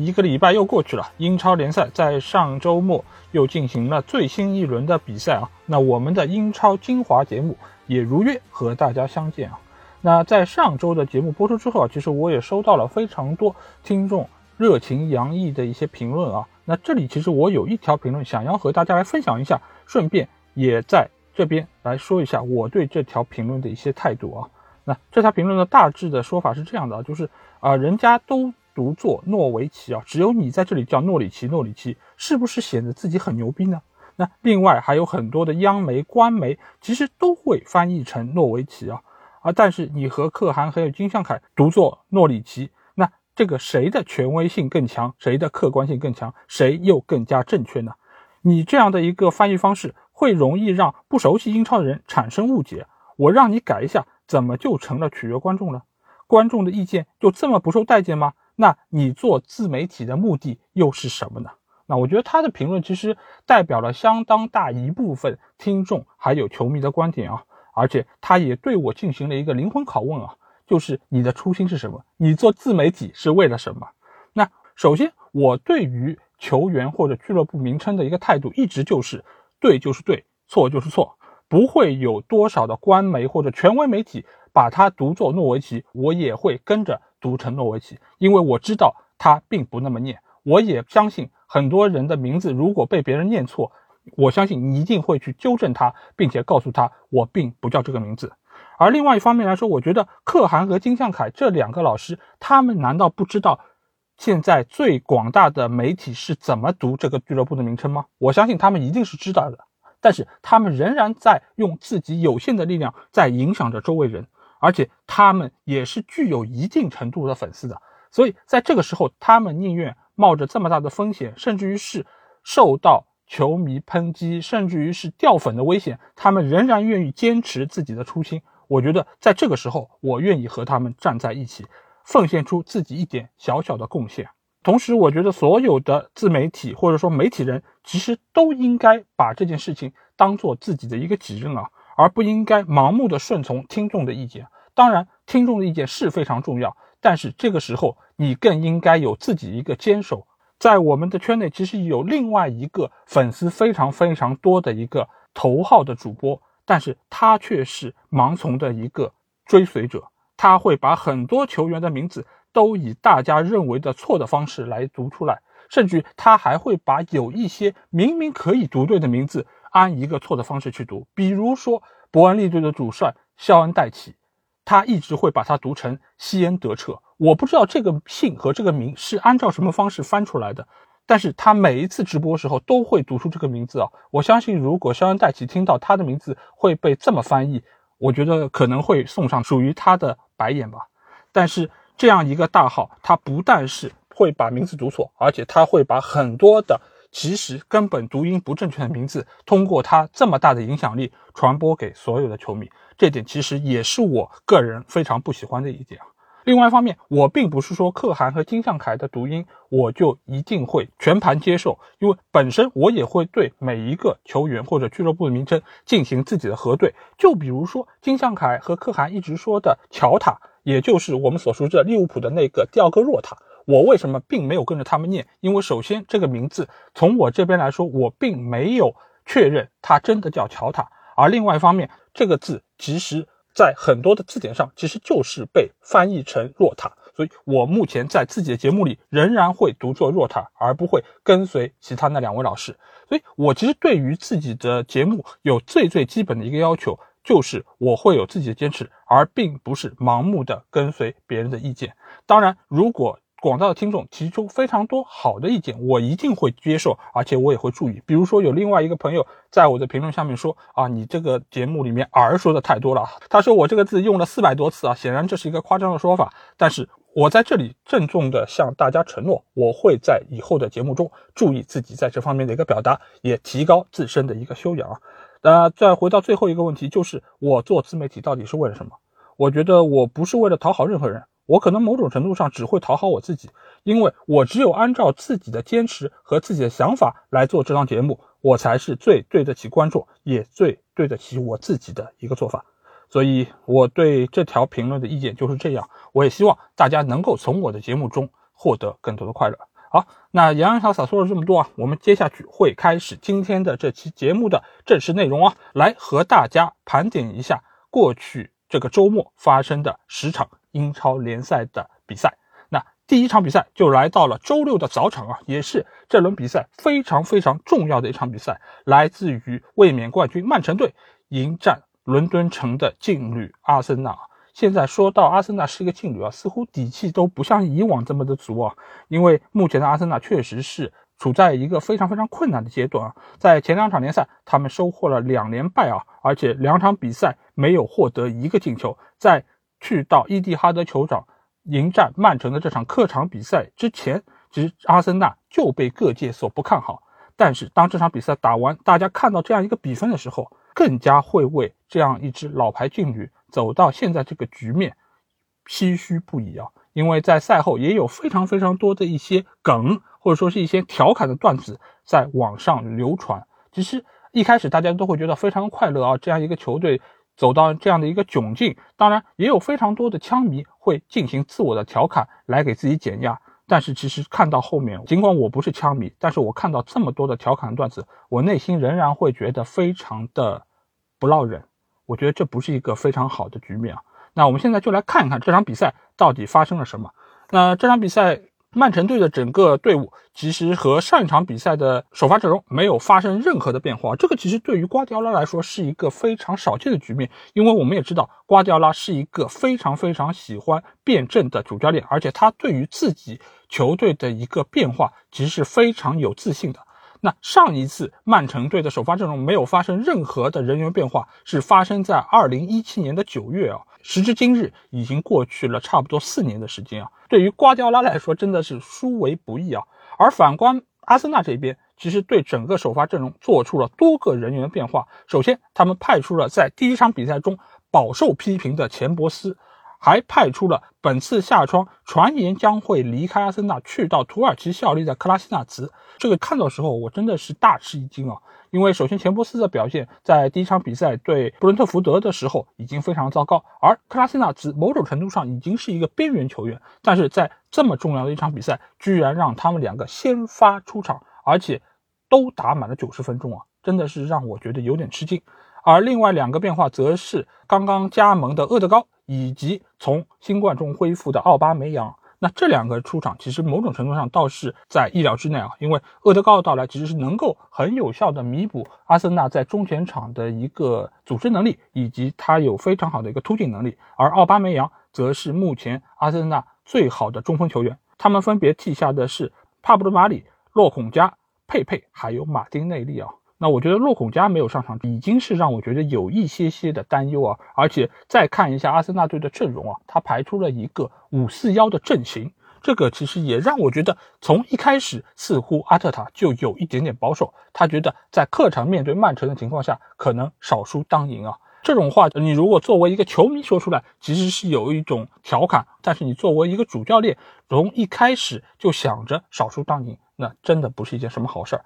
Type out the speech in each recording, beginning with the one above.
一个礼拜又过去了，英超联赛在上周末又进行了最新一轮的比赛啊。那我们的英超精华节目也如约和大家相见啊。那在上周的节目播出之后啊，其实我也收到了非常多听众热情洋溢的一些评论啊。那这里其实我有一条评论想要和大家来分享一下，顺便也在这边来说一下我对这条评论的一些态度啊。那这条评论的大致的说法是这样的啊，就是啊，人家都。读作诺维奇啊，只有你在这里叫诺里奇，诺里奇是不是显得自己很牛逼呢？那另外还有很多的央媒、官媒，其实都会翻译成诺维奇啊，啊，但是你和可汗还有金相凯读作诺里奇，那这个谁的权威性更强，谁的客观性更强，谁又更加正确呢？你这样的一个翻译方式，会容易让不熟悉英超的人产生误解。我让你改一下，怎么就成了取悦观众了？观众的意见就这么不受待见吗？那你做自媒体的目的又是什么呢？那我觉得他的评论其实代表了相当大一部分听众还有球迷的观点啊，而且他也对我进行了一个灵魂拷问啊，就是你的初心是什么？你做自媒体是为了什么？那首先，我对于球员或者俱乐部名称的一个态度一直就是对就是对，错就是错，不会有多少的官媒或者权威媒体把它读作诺维奇，我也会跟着。读成诺维奇，因为我知道他并不那么念。我也相信很多人的名字如果被别人念错，我相信你一定会去纠正他，并且告诉他我并不叫这个名字。而另外一方面来说，我觉得可汗和金向凯这两个老师，他们难道不知道现在最广大的媒体是怎么读这个俱乐部的名称吗？我相信他们一定是知道的，但是他们仍然在用自己有限的力量在影响着周围人。而且他们也是具有一定程度的粉丝的，所以在这个时候，他们宁愿冒着这么大的风险，甚至于是受到球迷抨击，甚至于是掉粉的危险，他们仍然愿意坚持自己的初心。我觉得在这个时候，我愿意和他们站在一起，奉献出自己一点小小的贡献。同时，我觉得所有的自媒体或者说媒体人，其实都应该把这件事情当做自己的一个己任啊。而不应该盲目的顺从听众的意见。当然，听众的意见是非常重要，但是这个时候你更应该有自己一个坚守。在我们的圈内，其实有另外一个粉丝非常非常多的一个头号的主播，但是他却是盲从的一个追随者。他会把很多球员的名字都以大家认为的错的方式来读出来，甚至他还会把有一些明明可以读对的名字。按一个错的方式去读，比如说伯恩利队的主帅肖恩戴奇，他一直会把它读成西恩德彻。我不知道这个姓和这个名是按照什么方式翻出来的，但是他每一次直播时候都会读出这个名字啊。我相信，如果肖恩戴奇听到他的名字会被这么翻译，我觉得可能会送上属于他的白眼吧。但是这样一个大号，他不但是会把名字读错，而且他会把很多的。其实根本读音不正确的名字，通过他这么大的影响力传播给所有的球迷，这点其实也是我个人非常不喜欢的一点。另外一方面，我并不是说可汗和金向凯的读音我就一定会全盘接受，因为本身我也会对每一个球员或者俱乐部的名称进行自己的核对。就比如说金向凯和可汗一直说的乔塔，也就是我们所熟知的利物浦的那个第二个若塔。我为什么并没有跟着他们念？因为首先这个名字从我这边来说，我并没有确认它真的叫乔塔。而另外一方面，这个字其实在很多的字典上其实就是被翻译成若塔，所以我目前在自己的节目里仍然会读作若塔，而不会跟随其他那两位老师。所以我其实对于自己的节目有最最基本的一个要求，就是我会有自己的坚持，而并不是盲目的跟随别人的意见。当然，如果广大的听众提出非常多好的意见，我一定会接受，而且我也会注意。比如说，有另外一个朋友在我的评论下面说：“啊，你这个节目里面‘儿’说的太多了。”他说我这个字用了四百多次啊，显然这是一个夸张的说法。但是我在这里郑重的向大家承诺，我会在以后的节目中注意自己在这方面的一个表达，也提高自身的一个修养啊。那再回到最后一个问题，就是我做自媒体到底是为了什么？我觉得我不是为了讨好任何人，我可能某种程度上只会讨好我自己，因为我只有按照自己的坚持和自己的想法来做这档节目，我才是最对得起观众，也最对得起我自己的一个做法。所以，我对这条评论的意见就是这样。我也希望大家能够从我的节目中获得更多的快乐。好，那洋洋洒洒说了这么多啊，我们接下去会开始今天的这期节目的正式内容啊，来和大家盘点一下过去这个周末发生的十场英超联赛的比赛。那第一场比赛就来到了周六的早场啊，也是这轮比赛非常非常重要的一场比赛，来自于卫冕冠军曼城队迎战。伦敦城的劲旅阿森纳，现在说到阿森纳是一个劲旅啊，似乎底气都不像以往这么的足啊。因为目前的阿森纳确实是处在一个非常非常困难的阶段啊。在前两场联赛，他们收获了两连败啊，而且两场比赛没有获得一个进球。在去到伊蒂哈德球场迎战曼城的这场客场比赛之前，其实阿森纳就被各界所不看好。但是当这场比赛打完，大家看到这样一个比分的时候，更加会为这样一支老牌劲旅走到现在这个局面唏嘘不已啊！因为在赛后也有非常非常多的一些梗，或者说是一些调侃的段子在网上流传。其实一开始大家都会觉得非常快乐啊，这样一个球队走到这样的一个窘境，当然也有非常多的枪迷会进行自我的调侃来给自己减压。但是其实看到后面，尽管我不是枪迷，但是我看到这么多的调侃段子，我内心仍然会觉得非常的不落忍。我觉得这不是一个非常好的局面啊。那我们现在就来看一看这场比赛到底发生了什么。那这场比赛。曼城队的整个队伍其实和上一场比赛的首发阵容没有发生任何的变化，这个其实对于瓜迪奥拉来说是一个非常少见的局面，因为我们也知道瓜迪奥拉是一个非常非常喜欢辩证的主教练，而且他对于自己球队的一个变化其实是非常有自信的。那上一次曼城队的首发阵容没有发生任何的人员变化，是发生在二零一七年的九月啊。时至今日，已经过去了差不多四年的时间啊。对于瓜迪奥拉来说，真的是殊为不易啊。而反观阿森纳这边，其实对整个首发阵容做出了多个人员变化。首先，他们派出了在第一场比赛中饱受批评的钱伯斯。还派出了本次夏窗传言将会离开阿森纳，去到土耳其效力的克拉西纳茨。这个看到时候，我真的是大吃一惊啊！因为首先钱伯斯的表现在第一场比赛对布伦特福德的时候已经非常糟糕，而克拉西纳茨某种程度上已经是一个边缘球员，但是在这么重要的一场比赛，居然让他们两个先发出场，而且都打满了九十分钟啊！真的是让我觉得有点吃惊。而另外两个变化则是刚刚加盟的厄德高。以及从新冠中恢复的奥巴梅扬，那这两个出场其实某种程度上倒是在意料之内啊，因为厄德高的到来其实是能够很有效的弥补阿森纳在中前场的一个组织能力，以及他有非常好的一个突进能力，而奥巴梅扬则是目前阿森纳最好的中锋球员，他们分别替下的是帕布罗·马里、洛孔加、佩佩还有马丁内利啊。那我觉得洛孔加没有上场，已经是让我觉得有一些些的担忧啊。而且再看一下阿森纳队的阵容啊，他排出了一个五四幺的阵型，这个其实也让我觉得从一开始似乎阿特塔就有一点点保守，他觉得在客场面对曼城的情况下，可能少输当赢啊。这种话你如果作为一个球迷说出来，其实是有一种调侃；但是你作为一个主教练，从一开始就想着少输当赢，那真的不是一件什么好事儿。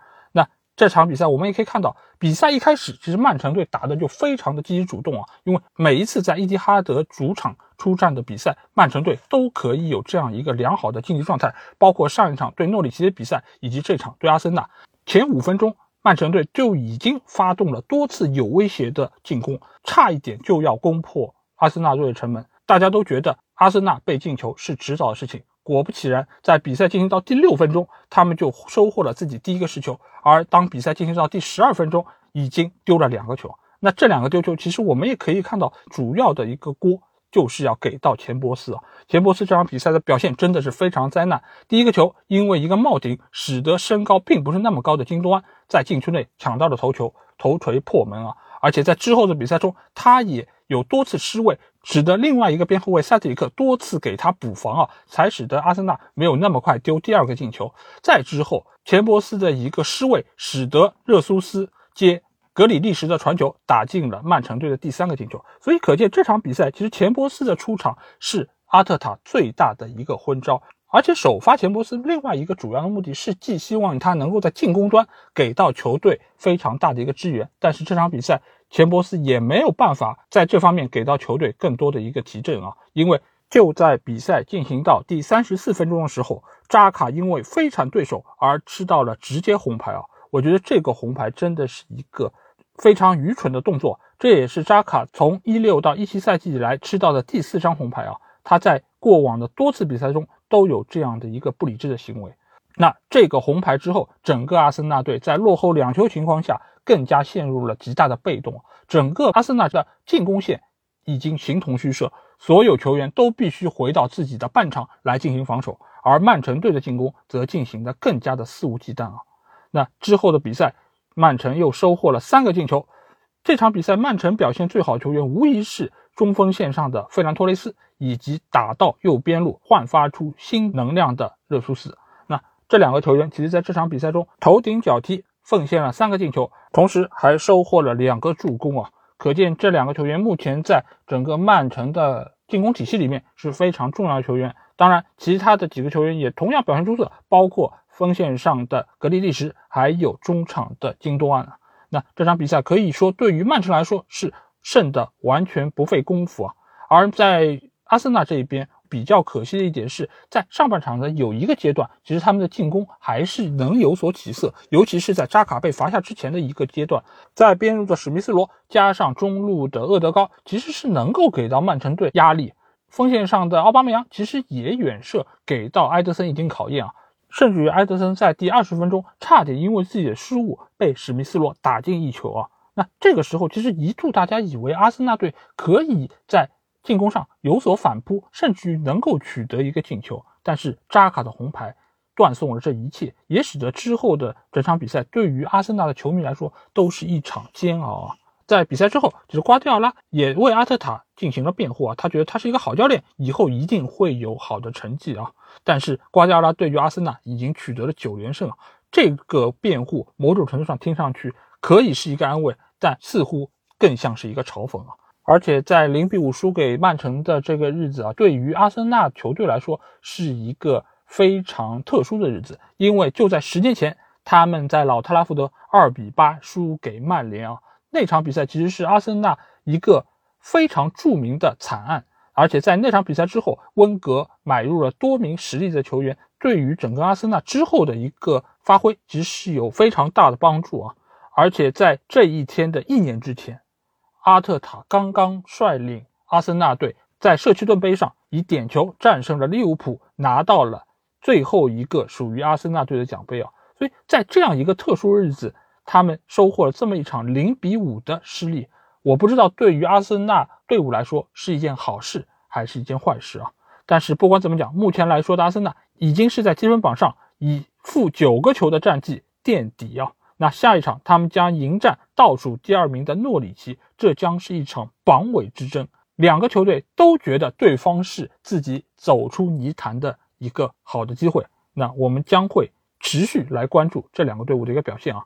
这场比赛我们也可以看到，比赛一开始其实曼城队打的就非常的积极主动啊，因为每一次在伊蒂哈德主场出战的比赛，曼城队都可以有这样一个良好的竞技状态，包括上一场对诺里奇的比赛，以及这场对阿森纳，前五分钟曼城队就已经发动了多次有威胁的进攻，差一点就要攻破阿森纳队的城门，大家都觉得阿森纳被进球是迟早的事情。果不其然，在比赛进行到第六分钟，他们就收获了自己第一个失球。而当比赛进行到第十二分钟，已经丢了两个球。那这两个丢球，其实我们也可以看到，主要的一个锅就是要给到钱伯斯啊。钱伯斯这场比赛的表现真的是非常灾难。第一个球因为一个帽顶，使得身高并不是那么高的金多安在禁区内抢到了头球，头锤破门啊。而且在之后的比赛中，他也有多次失位，使得另外一个边后卫塞特里克多次给他补防啊，才使得阿森纳没有那么快丢第二个进球。再之后，钱伯斯的一个失位，使得热苏斯接格里利什的传球打进了曼城队的第三个进球。所以可见这场比赛，其实钱伯斯的出场是阿特塔最大的一个昏招。而且首发钱伯斯另外一个主要的目的是，寄希望他能够在进攻端给到球队非常大的一个支援。但是这场比赛，钱伯斯也没有办法在这方面给到球队更多的一个提振啊，因为就在比赛进行到第三十四分钟的时候，扎卡因为非铲对手而吃到了直接红牌啊。我觉得这个红牌真的是一个非常愚蠢的动作，这也是扎卡从一六到一七赛季以来吃到的第四张红牌啊。他在过往的多次比赛中。都有这样的一个不理智的行为，那这个红牌之后，整个阿森纳队在落后两球情况下，更加陷入了极大的被动。整个阿森纳的进攻线已经形同虚设，所有球员都必须回到自己的半场来进行防守，而曼城队的进攻则进行的更加的肆无忌惮啊。那之后的比赛，曼城又收获了三个进球。这场比赛，曼城表现最好球员无疑是中锋线上的费兰托雷斯。以及打到右边路焕发出新能量的热苏斯，那这两个球员其实在这场比赛中头顶脚踢，奉献了三个进球，同时还收获了两个助攻啊！可见这两个球员目前在整个曼城的进攻体系里面是非常重要的球员。当然，其他的几个球员也同样表现出色，包括锋线上的格里利什，还有中场的京多安。那这场比赛可以说对于曼城来说是胜的完全不费功夫啊！而在阿森纳这一边比较可惜的一点是在上半场的有一个阶段，其实他们的进攻还是能有所起色，尤其是在扎卡被罚下之前的一个阶段，在边路的史密斯罗加上中路的厄德高，其实是能够给到曼城队压力。锋线上的奥巴梅扬其实也远射给到埃德森已经考验啊，甚至于埃德森在第二十分钟差点因为自己的失误被史密斯罗打进一球啊。那这个时候其实一度大家以为阿森纳队可以在进攻上有所反扑，甚至于能够取得一个进球，但是扎卡的红牌断送了这一切，也使得之后的整场比赛对于阿森纳的球迷来说都是一场煎熬啊！在比赛之后，就是瓜迪奥拉也为阿特塔进行了辩护啊，他觉得他是一个好教练，以后一定会有好的成绩啊。但是瓜迪奥拉对于阿森纳已经取得了九连胜啊，这个辩护某种程度上听上去可以是一个安慰，但似乎更像是一个嘲讽啊。而且在零比五输给曼城的这个日子啊，对于阿森纳球队来说是一个非常特殊的日子，因为就在十年前，他们在老特拉福德二比八输给曼联啊，那场比赛其实是阿森纳一个非常著名的惨案。而且在那场比赛之后，温格买入了多名实力的球员，对于整个阿森纳之后的一个发挥，其实是有非常大的帮助啊。而且在这一天的一年之前。阿特塔刚刚率领阿森纳队在社区盾杯上以点球战胜了利物浦，拿到了最后一个属于阿森纳队的奖杯啊！所以在这样一个特殊日子，他们收获了这么一场零比五的失利。我不知道对于阿森纳队伍来说是一件好事还是一件坏事啊！但是不管怎么讲，目前来说的阿森纳已经是在积分榜上以负九个球的战绩垫底啊！那下一场，他们将迎战倒数第二名的诺里奇，这将是一场榜尾之争。两个球队都觉得对方是自己走出泥潭的一个好的机会。那我们将会持续来关注这两个队伍的一个表现啊。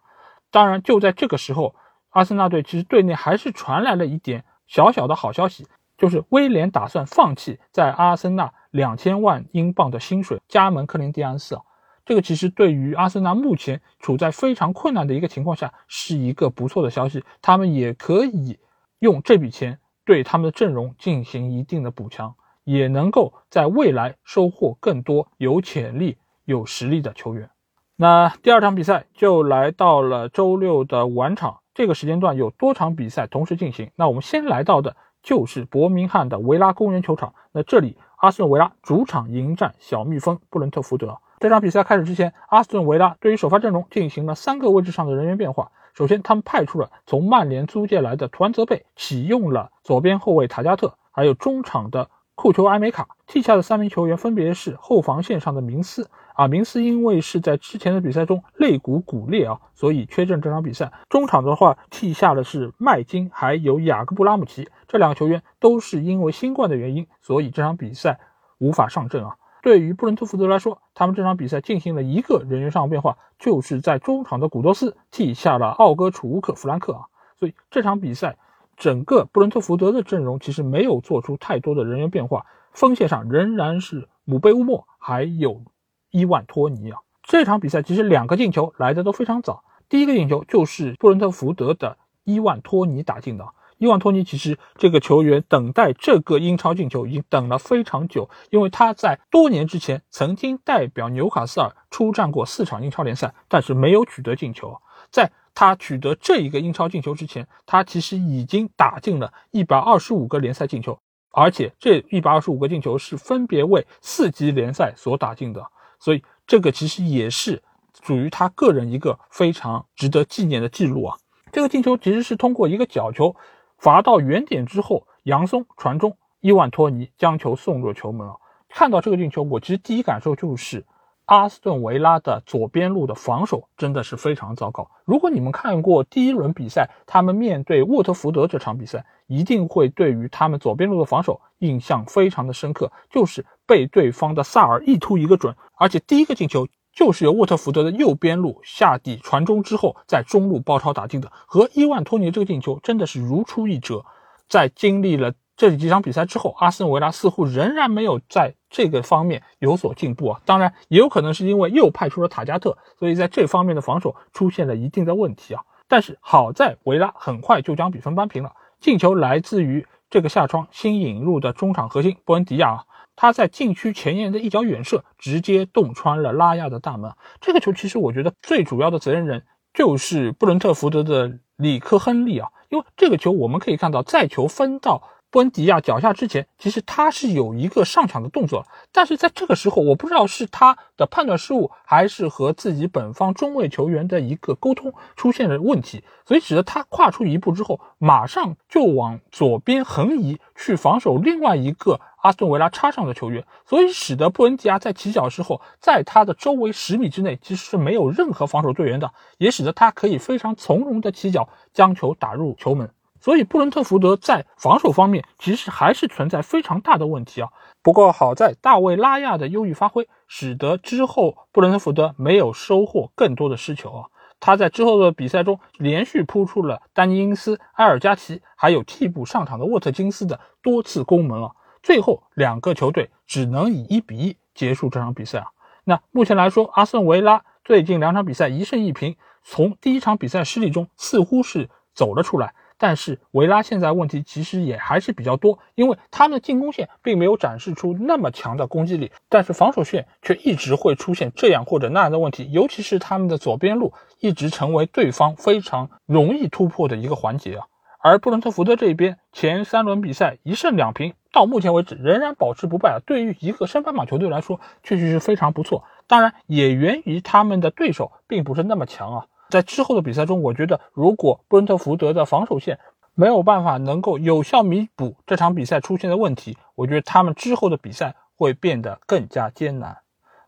当然，就在这个时候，阿森纳队其实队内还是传来了一点小小的好消息，就是威廉打算放弃在阿森纳两千万英镑的薪水，加盟克林蒂安斯啊。这个其实对于阿森纳目前处在非常困难的一个情况下，是一个不错的消息。他们也可以用这笔钱对他们的阵容进行一定的补强，也能够在未来收获更多有潜力、有实力的球员。那第二场比赛就来到了周六的晚场，这个时间段有多场比赛同时进行。那我们先来到的就是伯明翰的维拉公园球场。那这里，阿森纳维拉主场迎战小蜜蜂布伦特福德。这场比赛开始之前，阿斯顿维拉对于首发阵容进行了三个位置上的人员变化。首先，他们派出了从曼联租借来的图安泽贝，启用了左边后卫塔加特，还有中场的库球埃梅卡。替下的三名球员分别是后防线上的明斯啊，明斯因为是在之前的比赛中肋骨骨裂啊，所以缺阵这场比赛。中场的话替下的是麦金，还有雅各布拉姆齐，这两个球员都是因为新冠的原因，所以这场比赛无法上阵啊。对于布伦特福德来说，他们这场比赛进行了一个人员上的变化，就是在中场的古多斯替下了奥戈楚乌克弗兰克啊，所以这场比赛整个布伦特福德的阵容其实没有做出太多的人员变化。锋线上仍然是姆贝乌莫，还有伊万托尼啊。这场比赛其实两个进球来的都非常早，第一个进球就是布伦特福德的伊万托尼打进的。伊万托尼其实这个球员等待这个英超进球已经等了非常久，因为他在多年之前曾经代表纽卡斯尔出战过四场英超联赛，但是没有取得进球。在他取得这一个英超进球之前，他其实已经打进了一百二十五个联赛进球。而且这一百二十五个进球是分别为四级联赛所打进的，所以这个其实也是属于他个人一个非常值得纪念的记录啊。这个进球其实是通过一个角球罚到远点之后，杨松传中，伊万托尼将球送入球门啊。看到这个进球，我其实第一感受就是。阿斯顿维拉的左边路的防守真的是非常糟糕。如果你们看过第一轮比赛，他们面对沃特福德这场比赛，一定会对于他们左边路的防守印象非常的深刻，就是被对方的萨尔一突一个准，而且第一个进球就是由沃特福德的右边路下底传中之后，在中路包抄打进的，和伊万托尼这个进球真的是如出一辙。在经历了这几场比赛之后，阿森维拉似乎仍然没有在这个方面有所进步啊。当然，也有可能是因为又派出了塔加特，所以在这方面的防守出现了一定的问题啊。但是好在维拉很快就将比分扳平了，进球来自于这个下窗新引入的中场核心布恩迪亚啊，他在禁区前沿的一脚远射，直接洞穿了拉亚的大门。这个球其实我觉得最主要的责任人就是布伦特福德的里克亨利啊，因为这个球我们可以看到，在球分到。布恩迪亚脚下之前，其实他是有一个上抢的动作，但是在这个时候，我不知道是他的判断失误，还是和自己本方中卫球员的一个沟通出现了问题，所以使得他跨出一步之后，马上就往左边横移去防守另外一个阿斯顿维拉插上的球员，所以使得布恩迪亚在起脚时候，在他的周围十米之内其实是没有任何防守队员的，也使得他可以非常从容的起脚将球打入球门。所以布伦特福德在防守方面其实还是存在非常大的问题啊。不过好在大卫拉亚的优异发挥，使得之后布伦特福德没有收获更多的失球啊。他在之后的比赛中连续扑出了丹尼因斯、埃尔加奇，还有替补上场的沃特金斯的多次攻门啊。最后两个球队只能以一比一结束这场比赛啊。那目前来说，阿森维拉最近两场比赛一胜一平，从第一场比赛失利中似乎是走了出来。但是维拉现在问题其实也还是比较多，因为他们的进攻线并没有展示出那么强的攻击力，但是防守线却一直会出现这样或者那样的问题，尤其是他们的左边路一直成为对方非常容易突破的一个环节啊。而布伦特福德这一边前三轮比赛一胜两平，到目前为止仍然保持不败，对于一个升班马球队来说确实是非常不错。当然也源于他们的对手并不是那么强啊。在之后的比赛中，我觉得如果布伦特福德的防守线没有办法能够有效弥补这场比赛出现的问题，我觉得他们之后的比赛会变得更加艰难。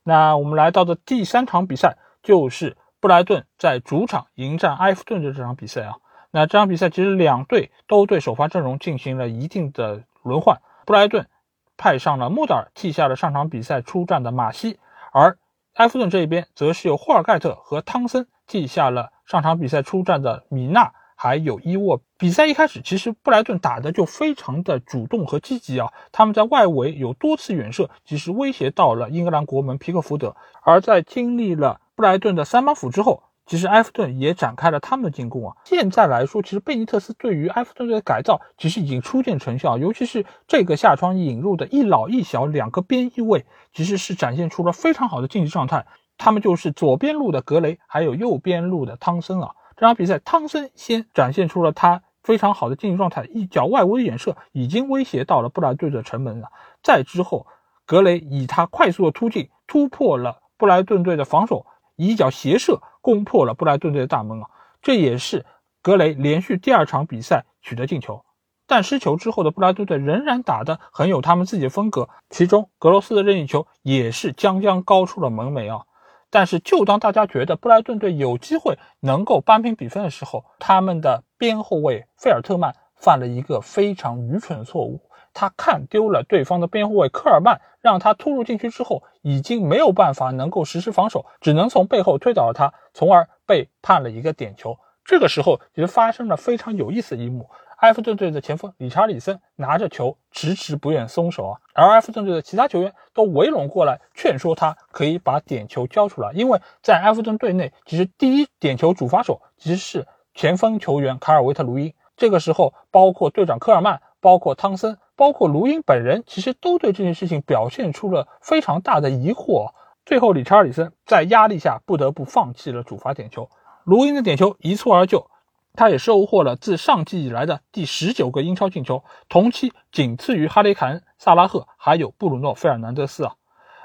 那我们来到的第三场比赛就是布莱顿在主场迎战埃弗顿的这场比赛啊。那这场比赛其实两队都对首发阵容进行了一定的轮换，布莱顿派上了穆德尔，替下了上场比赛出战的马西，而埃弗顿这一边则是由霍尔盖特和汤森。替下了上场比赛出战的米纳，还有伊沃。比赛一开始，其实布莱顿打的就非常的主动和积极啊。他们在外围有多次远射，其实威胁到了英格兰国门皮克福德。而在经历了布莱顿的三板斧之后，其实埃弗顿也展开了他们的进攻啊。现在来说，其实贝尼特斯对于埃弗顿队的改造其实已经初见成效，尤其是这个下窗引入的一老一小两个边翼位，其实是展现出了非常好的竞技状态。他们就是左边路的格雷，还有右边路的汤森啊。这场比赛，汤森先展现出了他非常好的竞技状态，一脚外围远射已经威胁到了布莱顿队的城门了。再之后，格雷以他快速的突进突破了布莱顿队的防守，一脚斜射攻破了布莱顿队的大门啊。这也是格雷连续第二场比赛取得进球。但失球之后的布莱顿队仍然打得很有他们自己的风格，其中格罗斯的任意球也是将将高出了门楣啊。但是，就当大家觉得布莱顿队有机会能够扳平比分的时候，他们的边后卫费尔特曼犯了一个非常愚蠢的错误。他看丢了对方的边后卫科尔曼，让他突入禁区之后，已经没有办法能够实施防守，只能从背后推倒了他，从而被判了一个点球。这个时候，其实发生了非常有意思的一幕。埃弗顿队的前锋理查里森拿着球迟迟不愿松手啊，而埃弗顿队的其他球员都围拢过来劝说他可以把点球交出来，因为在埃弗顿队内，其实第一点球主罚手其实是前锋球员卡尔维特卢因。这个时候，包括队长科尔曼、包括汤森、包括卢因本人，其实都对这件事情表现出了非常大的疑惑。最后，理查里森在压力下不得不放弃了主罚点球，卢因的点球一蹴而就。他也收获了自上季以来的第十九个英超进球，同期仅次于哈雷凯恩、萨拉赫还有布鲁诺·费尔南德斯啊！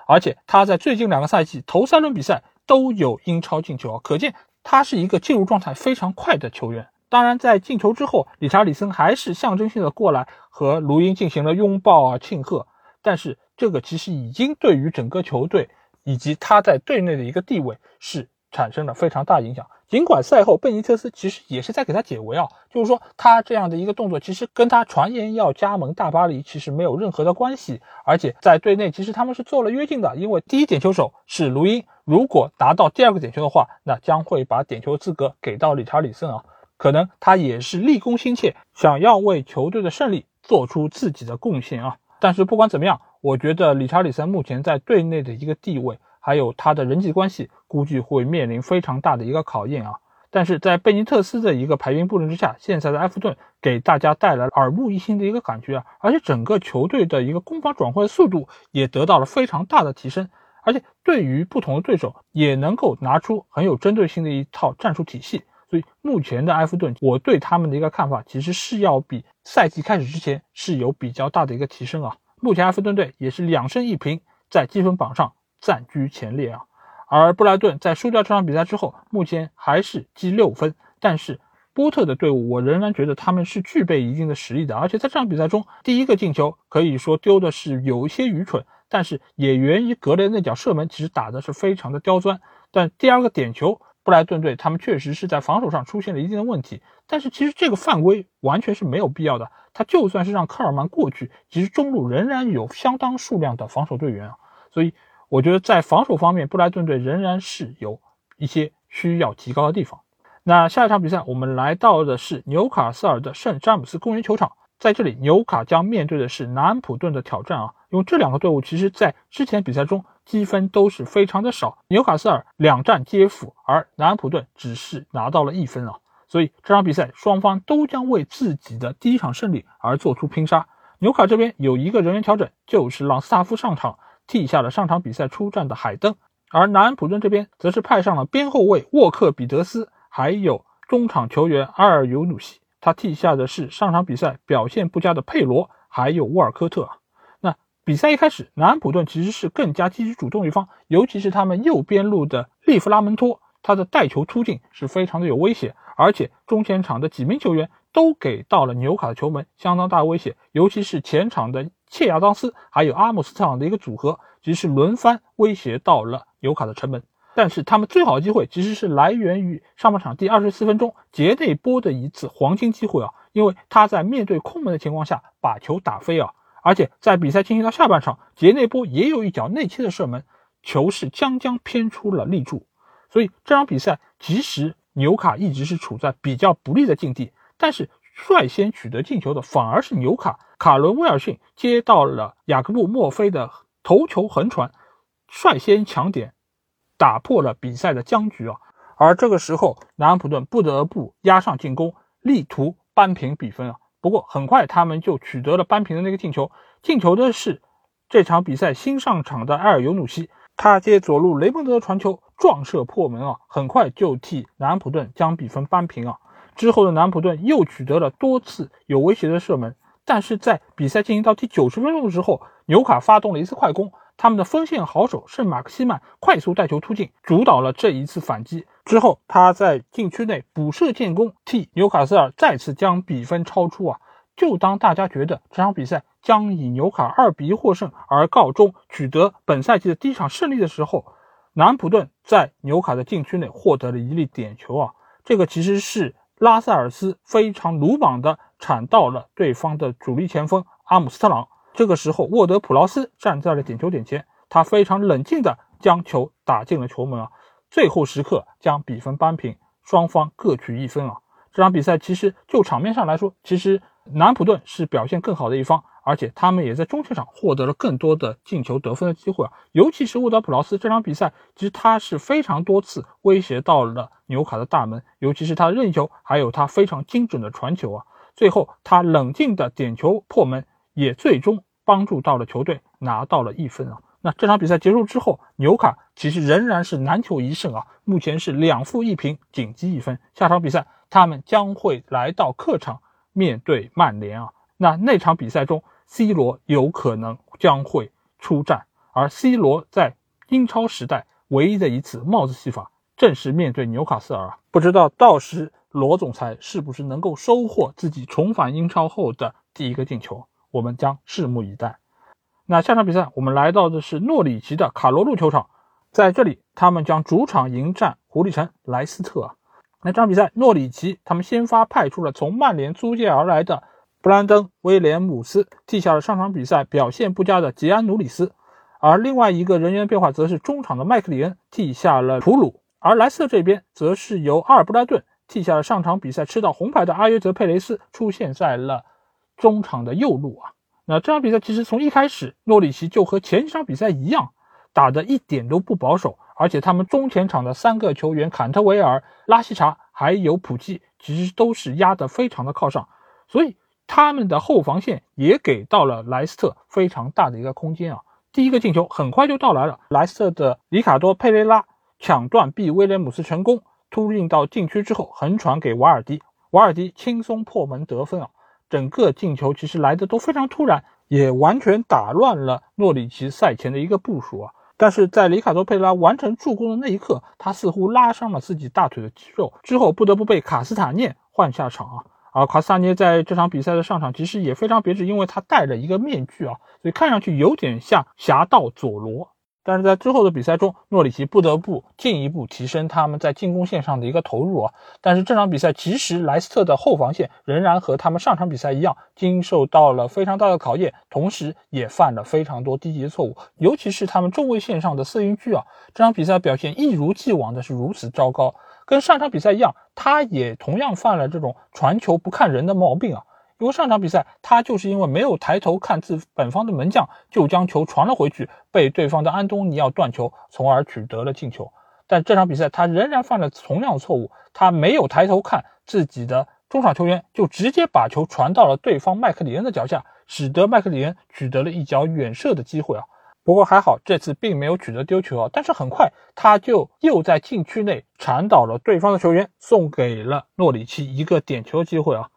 而且他在最近两个赛季头三轮比赛都有英超进球，可见他是一个进入状态非常快的球员。当然，在进球之后，理查里森还是象征性的过来和卢因进行了拥抱啊庆贺，但是这个其实已经对于整个球队以及他在队内的一个地位是产生了非常大影响。尽管赛后贝尼特斯其实也是在给他解围啊，就是说他这样的一个动作其实跟他传言要加盟大巴黎其实没有任何的关系，而且在队内其实他们是做了约定的，因为第一点球手是卢因，如果达到第二个点球的话，那将会把点球资格给到理查里森啊，可能他也是立功心切，想要为球队的胜利做出自己的贡献啊。但是不管怎么样，我觉得理查里森目前在队内的一个地位。还有他的人际关系，估计会面临非常大的一个考验啊！但是在贝尼特斯的一个排兵布阵之下，现在的埃弗顿给大家带来了耳目一新的一个感觉啊！而且整个球队的一个攻防转换速度也得到了非常大的提升，而且对于不同的对手也能够拿出很有针对性的一套战术体系。所以目前的埃弗顿，我对他们的一个看法其实是要比赛季开始之前是有比较大的一个提升啊！目前埃弗顿队也是两胜一平，在积分榜上。暂居前列啊，而布莱顿在输掉这场比赛之后，目前还是积六分。但是波特的队伍，我仍然觉得他们是具备一定的实力的。而且在这场比赛中，第一个进球可以说丢的是有一些愚蠢，但是也源于格雷那脚射门，其实打的是非常的刁钻。但第二个点球，布莱顿队他们确实是在防守上出现了一定的问题。但是其实这个犯规完全是没有必要的。他就算是让科尔曼过去，其实中路仍然有相当数量的防守队员啊，所以。我觉得在防守方面，布莱顿队仍然是有一些需要提高的地方。那下一场比赛，我们来到的是纽卡斯尔的圣詹姆斯公园球场，在这里，纽卡将面对的是南安普顿的挑战啊。因为这两个队伍其实在之前比赛中积分都是非常的少，纽卡斯尔两战皆负，而南安普顿只是拿到了一分啊。所以这场比赛双方都将为自己的第一场胜利而做出拼杀。纽卡这边有一个人员调整，就是朗斯塔夫上场。替下了上场比赛出战的海登，而南安普顿这边则是派上了边后卫沃克彼得斯，还有中场球员阿尔尤努西。他替下的是上场比赛表现不佳的佩罗，还有沃尔科特。那比赛一开始，南安普顿其实是更加积极主动一方，尤其是他们右边路的利弗拉门托，他的带球突进是非常的有威胁，而且中前场的几名球员都给到了纽卡的球门相当大威胁，尤其是前场的。切亚当斯还有阿姆斯特朗的一个组合，其实是轮番威胁到了纽卡的城门。但是他们最好的机会其实是来源于上半场第二十四分钟杰内波的一次黄金机会啊，因为他在面对空门的情况下把球打飞啊，而且在比赛进行到下半场，杰内波也有一脚内切的射门，球是将将偏出了立柱。所以这场比赛其实纽卡一直是处在比较不利的境地，但是。率先取得进球的反而是纽卡，卡伦威尔逊接到了雅各布墨菲的头球横传，率先抢点，打破了比赛的僵局啊！而这个时候，南安普顿不得不压上进攻，力图扳平比分啊！不过很快他们就取得了扳平的那个进球，进球的是这场比赛新上场的埃尔尤努西，他接左路雷蒙德的传球撞射破门啊！很快就替南安普顿将比分扳平啊！之后的南普顿又取得了多次有威胁的射门，但是在比赛进行到第九十分钟的时候，纽卡发动了一次快攻，他们的锋线好手圣马克西曼快速带球突进，主导了这一次反击。之后他在禁区内补射建功，替纽卡斯尔再次将比分超出啊！就当大家觉得这场比赛将以纽卡二比一获胜而告终，取得本赛季的第一场胜利的时候，南普顿在纽卡的禁区内获得了一粒点球啊！这个其实是拉塞尔斯非常鲁莽的铲到了对方的主力前锋阿姆斯特朗。这个时候，沃德普劳斯站在了点球点前，他非常冷静的将球打进了球门啊！最后时刻将比分扳平，双方各取一分啊！这场比赛其实就场面上来说，其实南普顿是表现更好的一方，而且他们也在中前场获得了更多的进球得分的机会啊。尤其是沃德普劳斯这场比赛，其实他是非常多次威胁到了纽卡的大门，尤其是他的任意球，还有他非常精准的传球啊。最后他冷静的点球破门，也最终帮助到了球队拿到了一分啊。那这场比赛结束之后，纽卡其实仍然是难求一胜啊，目前是两负一平，仅积一分。下场比赛。他们将会来到客场面对曼联啊，那那场比赛中，C 罗有可能将会出战，而 C 罗在英超时代唯一的一次帽子戏法，正是面对纽卡斯尔啊。不知道到时罗总裁是不是能够收获自己重返英超后的第一个进球，我们将拭目以待。那下场比赛我们来到的是诺里奇的卡罗路球场，在这里他们将主场迎战狐狸城莱斯特啊。那这场比赛，诺里奇他们先发派出了从曼联租借而来的布兰登·威廉姆斯，替下了上场比赛表现不佳的吉安·努里斯，而另外一个人员变化则是中场的麦克里恩替下了普鲁，而莱斯特这边则是由阿尔布莱顿替下了上场比赛吃到红牌的阿约泽·佩雷斯出现在了中场的右路啊。那这场比赛其实从一开始，诺里奇就和前几场比赛一样，打的一点都不保守。而且他们中前场的三个球员坎特维尔、拉希查还有普基，其实都是压得非常的靠上，所以他们的后防线也给到了莱斯特非常大的一个空间啊。第一个进球很快就到来了，莱斯特的里卡多·佩雷拉抢断逼威廉姆斯成功突进到禁区之后横传给瓦尔迪，瓦尔迪轻松破门得分啊。整个进球其实来的都非常突然，也完全打乱了诺里奇赛前的一个部署啊。但是在里卡多·佩拉完成助攻的那一刻，他似乎拉伤了自己大腿的肌肉，之后不得不被卡斯塔涅换下场啊。而卡斯塔涅在这场比赛的上场其实也非常别致，因为他戴着一个面具啊，所以看上去有点像侠盗佐罗。但是在之后的比赛中，诺里奇不得不进一步提升他们在进攻线上的一个投入啊。但是这场比赛其实莱斯特的后防线仍然和他们上场比赛一样，经受到了非常大的考验，同时也犯了非常多低级错误，尤其是他们中卫线上的瑟云居啊，这场比赛表现一如既往的是如此糟糕，跟上场比赛一样，他也同样犯了这种传球不看人的毛病啊。因为上场比赛，他就是因为没有抬头看自本方的门将，就将球传了回去，被对方的安东尼奥断球，从而取得了进球。但这场比赛他仍然犯了同样的错误，他没有抬头看自己的中场球员，就直接把球传到了对方麦克里恩的脚下，使得麦克里恩取得了一脚远射的机会啊。不过还好，这次并没有取得丢球啊。但是很快他就又在禁区内铲倒了对方的球员，送给了诺里奇一个点球机会啊。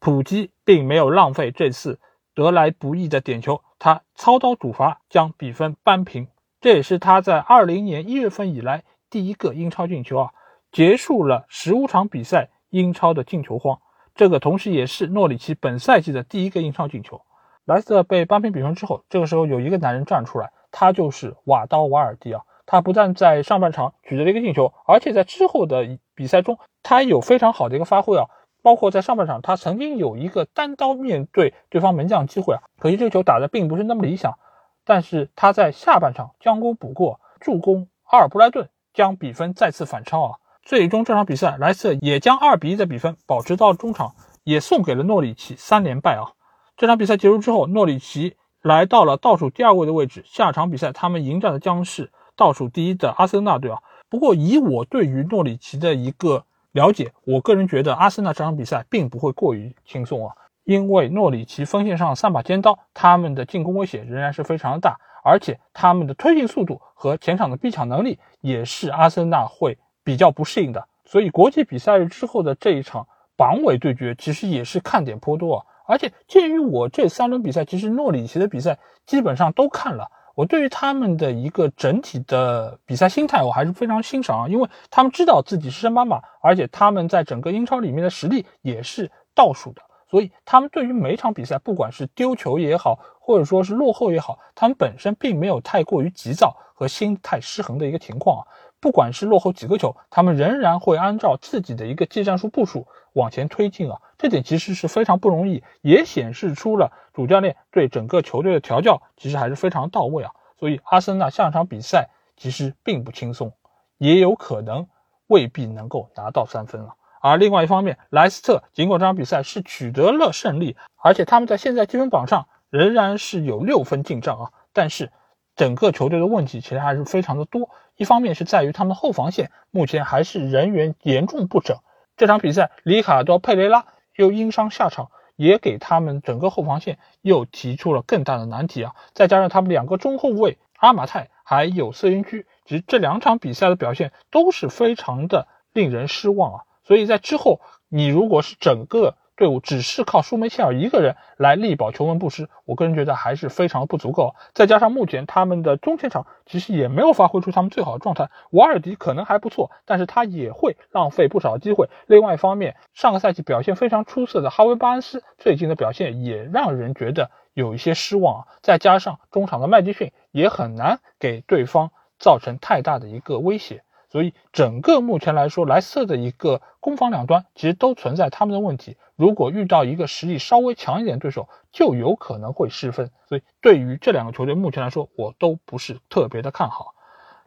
普基并没有浪费这次得来不易的点球，他操刀主罚将比分扳平，这也是他在二零年一月份以来第一个英超进球啊，结束了十五场比赛英超的进球荒。这个同时也是诺里奇本赛季的第一个英超进球。莱斯特被扳平比分之后，这个时候有一个男人站出来，他就是瓦刀瓦尔蒂啊，他不但在上半场取得了一个进球，而且在之后的比赛中，他有非常好的一个发挥啊。包括在上半场，他曾经有一个单刀面对对方门将机会啊，可惜这个球打的并不是那么理想。但是他在下半场将功补过，助攻阿尔布莱顿将比分再次反超啊。最终这场比赛，莱斯特也将二比一的比分保持到中场，也送给了诺里奇三连败啊。这场比赛结束之后，诺里奇来到了倒数第二位的位置，下场比赛他们迎战的将是倒数第一的阿森纳队啊。不过以我对于诺里奇的一个了解，我个人觉得阿森纳这场比赛并不会过于轻松啊，因为诺里奇锋线上三把尖刀，他们的进攻威胁仍然是非常的大，而且他们的推进速度和前场的逼抢能力也是阿森纳会比较不适应的。所以国际比赛日之后的这一场榜尾对决，其实也是看点颇多啊。而且鉴于我这三轮比赛，其实诺里奇的比赛基本上都看了。我对于他们的一个整体的比赛心态，我还是非常欣赏啊，因为他们知道自己是升班马，而且他们在整个英超里面的实力也是倒数的，所以他们对于每场比赛，不管是丢球也好，或者说是落后也好，他们本身并没有太过于急躁和心态失衡的一个情况啊。不管是落后几个球，他们仍然会按照自己的一个技战术部署往前推进啊。这点其实是非常不容易，也显示出了主教练对整个球队的调教其实还是非常到位啊。所以阿森纳下场比赛其实并不轻松，也有可能未必能够拿到三分了。而另外一方面，莱斯特尽管这场比赛是取得了胜利，而且他们在现在积分榜上仍然是有六分进账啊，但是整个球队的问题其实还是非常的多。一方面是在于他们后防线目前还是人员严重不整，这场比赛里卡多·佩雷拉又因伤下场。也给他们整个后防线又提出了更大的难题啊！再加上他们两个中后卫阿马泰还有瑟因区，其实这两场比赛的表现都是非常的令人失望啊！所以在之后，你如果是整个。队伍只是靠舒梅切尔一个人来力保球门不失，我个人觉得还是非常不足够。再加上目前他们的中前场其实也没有发挥出他们最好的状态，瓦尔迪可能还不错，但是他也会浪费不少机会。另外一方面，上个赛季表现非常出色的哈维巴恩斯最近的表现也让人觉得有一些失望啊。再加上中场的麦迪逊也很难给对方造成太大的一个威胁。所以，整个目前来说，莱斯特的一个攻防两端其实都存在他们的问题。如果遇到一个实力稍微强一点的对手，就有可能会失分。所以，对于这两个球队目前来说，我都不是特别的看好。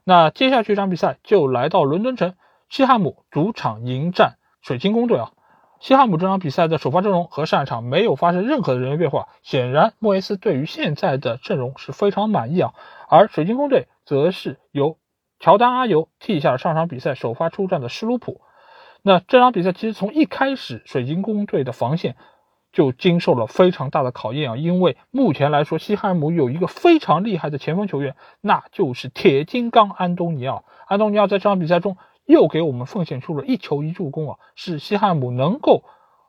那接下去一场比赛就来到伦敦城，西汉姆主场迎战水晶宫队啊。西汉姆这场比赛的首发阵容和上一场没有发生任何的人员变化，显然莫耶斯对于现在的阵容是非常满意啊。而水晶宫队则是由乔丹阿尤替下了上场比赛首发出战的施卢普。那这场比赛其实从一开始，水晶宫队的防线就经受了非常大的考验啊！因为目前来说，西汉姆有一个非常厉害的前锋球员，那就是铁金刚安东尼奥。安东尼奥在这场比赛中又给我们奉献出了一球一助攻啊，是西汉姆能够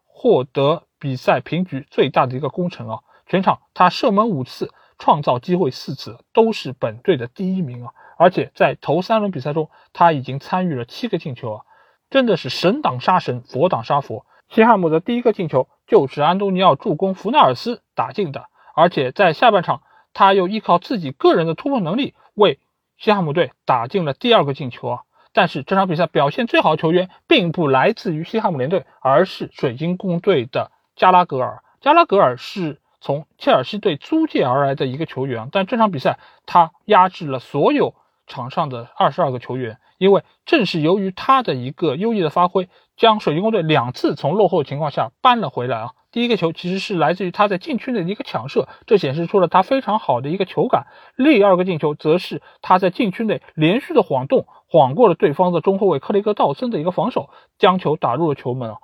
获得比赛平局最大的一个功臣啊！全场他射门五次，创造机会四次，都是本队的第一名啊！而且在头三轮比赛中，他已经参与了七个进球啊，真的是神挡杀神，佛挡杀佛。西汉姆的第一个进球就是安东尼奥助攻弗纳尔斯打进的，而且在下半场，他又依靠自己个人的突破能力为西汉姆队打进了第二个进球啊。但是这场比赛表现最好的球员并不来自于西汉姆联队，而是水晶宫队的加拉格尔。加拉格尔是。从切尔西队租借而来的一个球员，但这场比赛他压制了所有场上的二十二个球员，因为正是由于他的一个优异的发挥，将水晶宫队两次从落后情况下扳了回来啊！第一个球其实是来自于他在禁区内的一个抢射，这显示出了他非常好的一个球感；第二个进球则是他在禁区内连续的晃动，晃过了对方的中后卫克雷格道森的一个防守，将球打入了球门啊！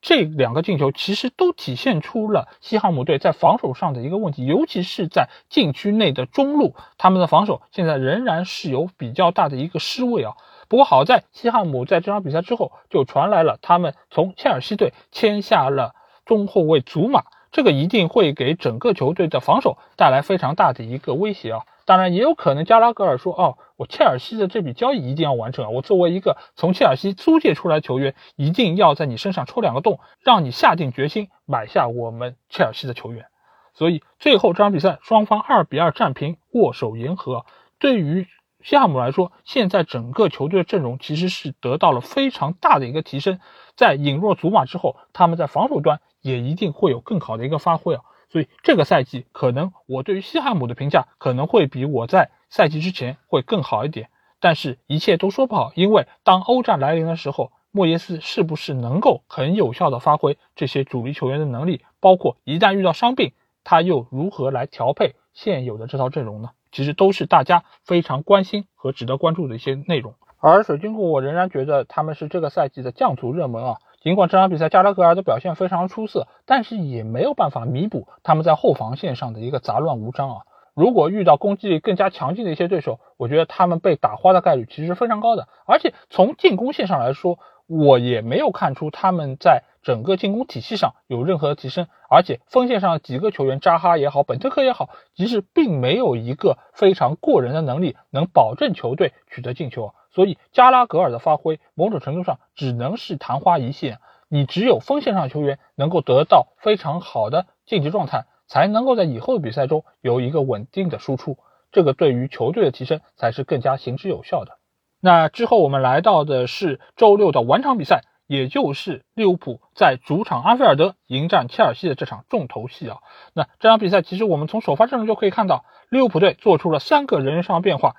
这两个进球其实都体现出了西汉姆队在防守上的一个问题，尤其是在禁区内的中路，他们的防守现在仍然是有比较大的一个失位啊。不过好在西汉姆在这场比赛之后就传来了他们从切尔西队签下了中后卫祖马，这个一定会给整个球队的防守带来非常大的一个威胁啊。当然也有可能加拉格尔说：“哦，我切尔西的这笔交易一定要完成啊！我作为一个从切尔西租借出来球员，一定要在你身上戳两个洞，让你下定决心买下我们切尔西的球员。”所以最后这场比赛双方二比二战平，握手言和。对于西汉姆来说，现在整个球队的阵容其实是得到了非常大的一个提升。在引入祖马之后，他们在防守端也一定会有更好的一个发挥啊！所以这个赛季可能我对于西汉姆的评价可能会比我在赛季之前会更好一点，但是一切都说不好，因为当欧战来临的时候，莫耶斯是不是能够很有效的发挥这些主力球员的能力，包括一旦遇到伤病，他又如何来调配现有的这套阵容呢？其实都是大家非常关心和值得关注的一些内容。而水晶宫，我仍然觉得他们是这个赛季的降组热门啊。尽管这场比赛加拉格尔的表现非常出色，但是也没有办法弥补他们在后防线上的一个杂乱无章啊。如果遇到攻击力更加强劲的一些对手，我觉得他们被打花的概率其实是非常高的。而且从进攻线上来说，我也没有看出他们在整个进攻体系上有任何的提升。而且锋线上几个球员扎哈也好，本特克也好，其实并没有一个非常过人的能力能保证球队取得进球。所以加拉格尔的发挥，某种程度上只能是昙花一现。你只有锋线上球员能够得到非常好的竞技状态，才能够在以后的比赛中有一个稳定的输出。这个对于球队的提升才是更加行之有效的。那之后我们来到的是周六的晚场比赛，也就是利物浦在主场安菲尔德迎战切尔西的这场重头戏啊。那这场比赛其实我们从首发阵容就可以看到，利物浦队做出了三个人员上的变化，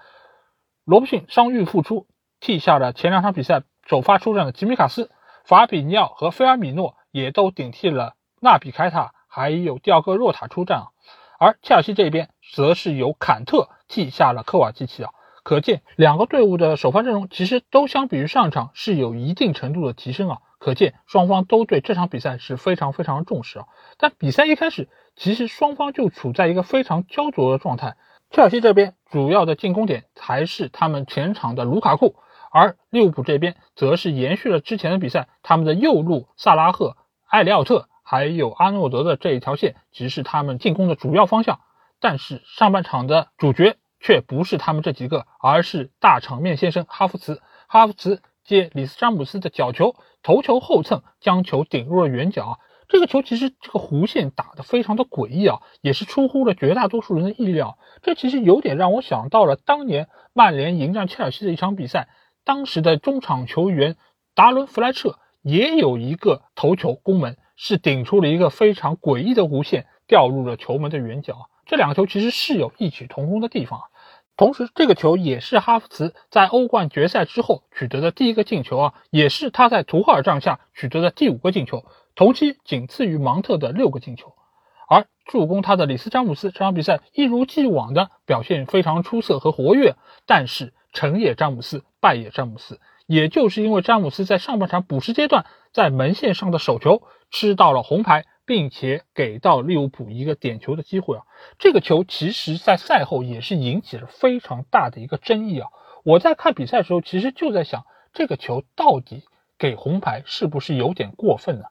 罗伯逊伤愈复出，替下了前两场比赛首发出战的吉米卡斯，法比尼奥和菲尔米诺也都顶替了纳比凯塔，还有第二个若塔出战啊。而切尔西这边则是由坎特替下了科瓦基奇啊，可见两个队伍的首发阵容其实都相比于上场是有一定程度的提升啊，可见双方都对这场比赛是非常非常重视啊。但比赛一开始，其实双方就处在一个非常焦灼的状态。切尔西这边主要的进攻点还是他们前场的卢卡库，而利物浦这边则是延续了之前的比赛，他们的右路萨拉赫、埃里奥特。还有阿诺德的这一条线，其实是他们进攻的主要方向。但是上半场的主角却不是他们这几个，而是大场面先生哈弗茨。哈弗茨接里斯詹姆斯的角球，头球后蹭，将球顶入了远角。这个球其实这个弧线打得非常的诡异啊，也是出乎了绝大多数人的意料。这其实有点让我想到了当年曼联迎战切尔西的一场比赛，当时的中场球员达伦弗莱彻也有一个头球攻门。是顶出了一个非常诡异的弧线，掉入了球门的远角。这两个球其实是有异曲同工的地方。同时，这个球也是哈弗茨在欧冠决赛之后取得的第一个进球啊，也是他在图赫尔帐下取得的第五个进球，同期仅次于芒特的六个进球。而助攻他的里斯詹姆斯这场比赛一如既往的表现非常出色和活跃，但是成也詹姆斯，败也詹姆斯。也就是因为詹姆斯在上半场补时阶段在门线上的手球吃到了红牌，并且给到利物浦一个点球的机会啊，这个球其实在赛后也是引起了非常大的一个争议啊。我在看比赛的时候，其实就在想，这个球到底给红牌是不是有点过分呢？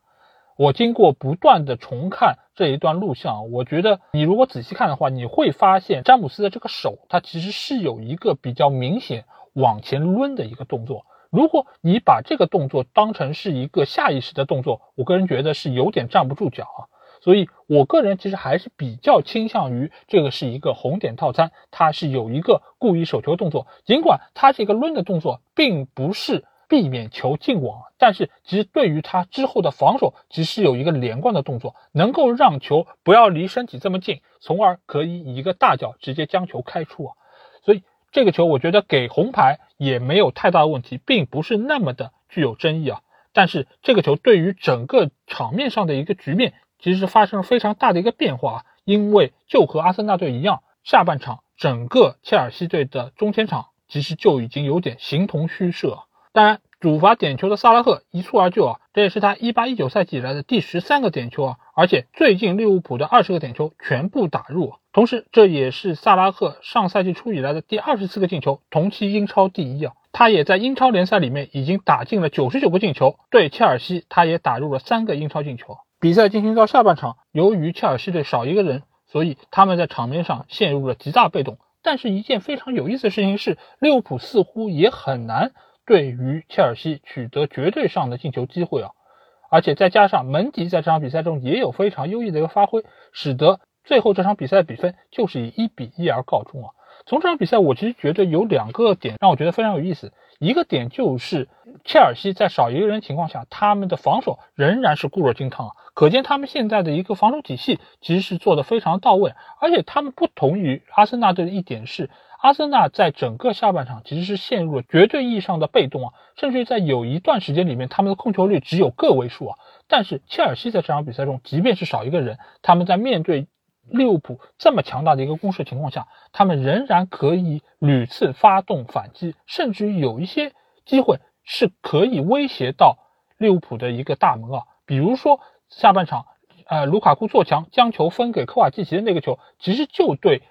我经过不断的重看这一段录像，我觉得你如果仔细看的话，你会发现詹姆斯的这个手，他其实是有一个比较明显往前抡的一个动作。如果你把这个动作当成是一个下意识的动作，我个人觉得是有点站不住脚啊。所以我个人其实还是比较倾向于这个是一个红点套餐，它是有一个故意手球动作。尽管它这个抡的动作并不是避免球进网，但是其实对于他之后的防守，其实是有一个连贯的动作，能够让球不要离身体这么近，从而可以以一个大脚直接将球开出啊。所以。这个球我觉得给红牌也没有太大的问题，并不是那么的具有争议啊。但是这个球对于整个场面上的一个局面，其实发生了非常大的一个变化。因为就和阿森纳队一样，下半场整个切尔西队的中前场其实就已经有点形同虚设。当然。主罚点球的萨拉赫一蹴而就啊，这也是他一八一九赛季以来的第十三个点球啊，而且最近利物浦的二十个点球全部打入，同时这也是萨拉赫上赛季初以来的第二十四个进球，同期英超第一啊。他也在英超联赛里面已经打进了九十九个进球，对切尔西他也打入了三个英超进球。比赛进行到下半场，由于切尔西队少一个人，所以他们在场面上陷入了极大被动。但是，一件非常有意思的事情是，利物浦似乎也很难。对于切尔西取得绝对上的进球机会啊，而且再加上门迪在这场比赛中也有非常优异的一个发挥，使得最后这场比赛的比分就是以一比一而告终啊。从这场比赛，我其实觉得有两个点让我觉得非常有意思。一个点就是切尔西在少一个人情况下，他们的防守仍然是固若金汤啊，可见他们现在的一个防守体系其实是做的非常到位。而且他们不同于阿森纳队的一点是。阿森纳在整个下半场其实是陷入了绝对意义上的被动啊，甚至于在有一段时间里面，他们的控球率只有个位数啊。但是切尔西在这场比赛中，即便是少一个人，他们在面对利物浦这么强大的一个攻势情况下，他们仍然可以屡次发动反击，甚至于有一些机会是可以威胁到利物浦的一个大门啊。比如说下半场，呃，卢卡库做强将球分给科瓦季奇的那个球，其实就对。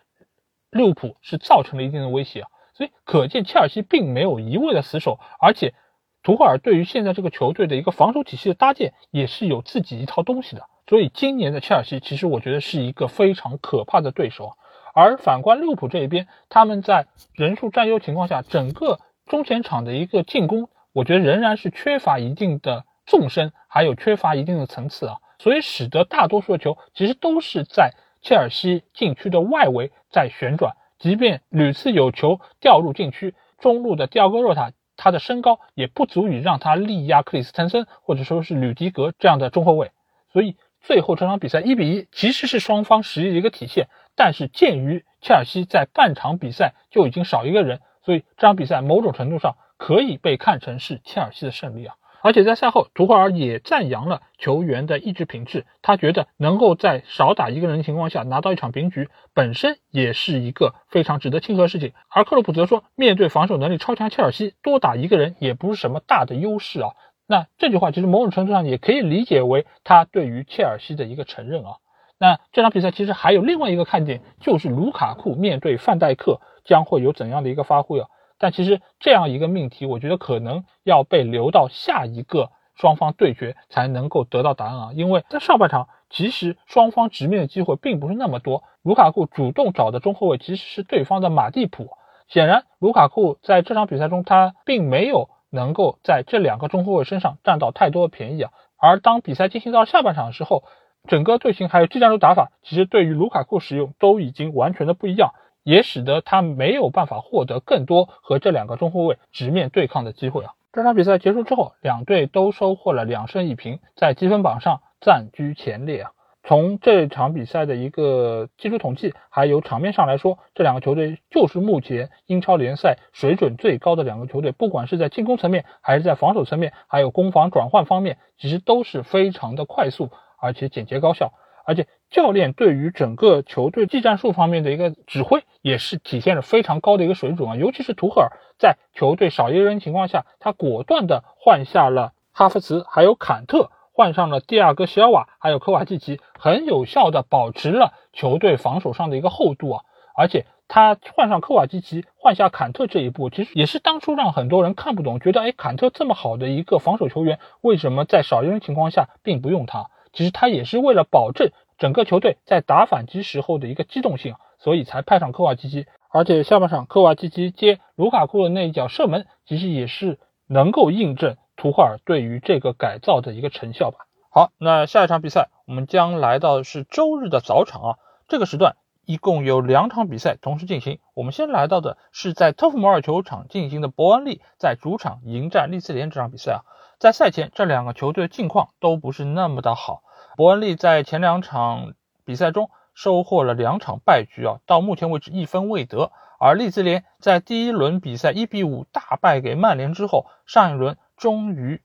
利物浦是造成了一定的威胁啊，所以可见切尔西并没有一味的死守，而且图赫尔对于现在这个球队的一个防守体系的搭建也是有自己一套东西的。所以今年的切尔西其实我觉得是一个非常可怕的对手。而反观利物浦这一边，他们在人数占优情况下，整个中前场的一个进攻，我觉得仍然是缺乏一定的纵深还有缺乏一定的层次啊，所以使得大多数的球其实都是在切尔西禁区的外围在旋转，即便屡次有球掉入禁区，中路的迪奥戈若塔他的身高也不足以让他力压克里斯滕森或者说是吕迪格这样的中后卫，所以最后这场比赛一比一其实是双方实力的一个体现，但是鉴于切尔西在半场比赛就已经少一个人，所以这场比赛某种程度上可以被看成是切尔西的胜利啊。而且在赛后，图赫尔也赞扬了球员的意志品质。他觉得能够在少打一个人的情况下拿到一场平局，本身也是一个非常值得庆贺的事情。而克洛普则说，面对防守能力超强切尔西，多打一个人也不是什么大的优势啊。那这句话其实某种程度上也可以理解为他对于切尔西的一个承认啊。那这场比赛其实还有另外一个看点，就是卢卡库面对范戴克将会有怎样的一个发挥啊？但其实这样一个命题，我觉得可能要被留到下一个双方对决才能够得到答案啊！因为在上半场，其实双方直面的机会并不是那么多。卢卡库主动找的中后卫其实是对方的马蒂普，显然卢卡库在这场比赛中他并没有能够在这两个中后卫身上占到太多的便宜啊。而当比赛进行到下半场的时候，整个队形还有技战术打法，其实对于卢卡库使用都已经完全的不一样。也使得他没有办法获得更多和这两个中后卫直面对抗的机会啊！这场比赛结束之后，两队都收获了两胜一平，在积分榜上暂居前列啊！从这场比赛的一个技术统计还有场面上来说，这两个球队就是目前英超联赛水准最高的两个球队，不管是在进攻层面还是在防守层面，还有攻防转换方面，其实都是非常的快速而且简洁高效。而且教练对于整个球队技战术方面的一个指挥，也是体现了非常高的一个水准啊！尤其是图赫尔在球队少一人情况下，他果断的换下了哈弗茨，还有坎特，换上了蒂亚戈席尔瓦，还有科瓦季奇，很有效的保持了球队防守上的一个厚度啊！而且他换上科瓦季奇，换下坎特这一步，其实也是当初让很多人看不懂，觉得哎，坎特这么好的一个防守球员，为什么在少一人情况下并不用他？其实他也是为了保证整个球队在打反击时候的一个机动性，所以才派上科瓦基奇。而且下半场科瓦基奇接卢卡库的那一脚射门，其实也是能够印证图赫尔对于这个改造的一个成效吧。好，那下一场比赛我们将来到的是周日的早场啊，这个时段一共有两场比赛同时进行。我们先来到的是在特福摩尔球场进行的伯恩利在主场迎战利兹联这场比赛啊，在赛前这两个球队的近况都不是那么的好。伯恩利在前两场比赛中收获了两场败局啊，到目前为止一分未得。而利兹联在第一轮比赛一比五大败给曼联之后，上一轮终于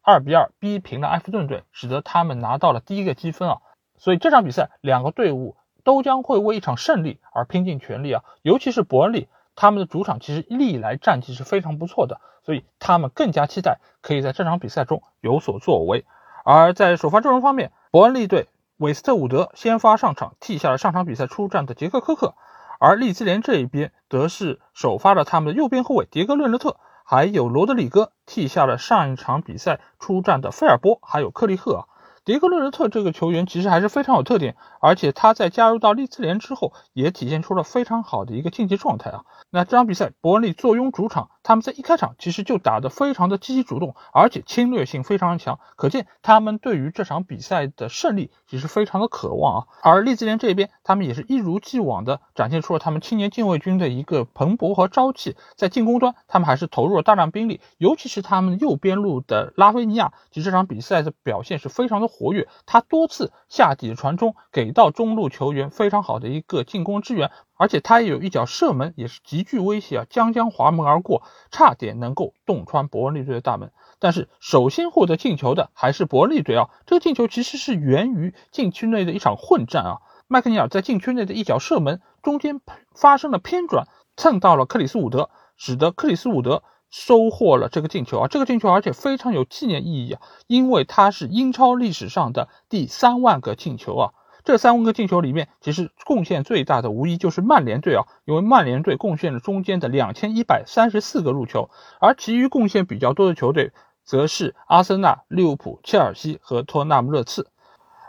二比二逼平了埃弗顿队，使得他们拿到了第一个积分啊。所以这场比赛两个队伍都将会为一场胜利而拼尽全力啊。尤其是伯恩利，他们的主场其实历来战绩是非常不错的，所以他们更加期待可以在这场比赛中有所作为。而在首发阵容方面，伯恩利队韦斯特伍德先发上场，替下了上场比赛出战的杰克科克；而利兹联这一边则是首发了他们的右边后卫迭戈略勒特，还有罗德里戈替下了上一场比赛出战的菲尔波，还有克利赫。迭戈略勒特这个球员其实还是非常有特点，而且他在加入到利兹联之后，也体现出了非常好的一个竞技状态啊。那这场比赛，伯恩利坐拥主场，他们在一开场其实就打得非常的积极主动，而且侵略性非常强，可见他们对于这场比赛的胜利其实非常的渴望啊。而利兹联这边，他们也是一如既往的展现出了他们青年禁卫军的一个蓬勃和朝气，在进攻端，他们还是投入了大量兵力，尤其是他们右边路的拉菲尼亚，其实这场比赛的表现是非常的。活跃，他多次下底传中，给到中路球员非常好的一个进攻支援，而且他也有一脚射门，也是极具威胁啊，将将滑门而过，差点能够洞穿伯恩利队的大门。但是首先获得进球的还是伯恩利队啊，这个进球其实是源于禁区内的一场混战啊，麦克尼尔在禁区内的一脚射门中间发生了偏转，蹭到了克里斯伍德，使得克里斯伍德。收获了这个进球啊！这个进球而且非常有纪念意义啊，因为它是英超历史上的第三万个进球啊！这三万个进球里面，其实贡献最大的无疑就是曼联队啊，因为曼联队贡献了中间的两千一百三十四个入球，而其余贡献比较多的球队则是阿森纳、利物浦、切尔西和托纳姆热刺，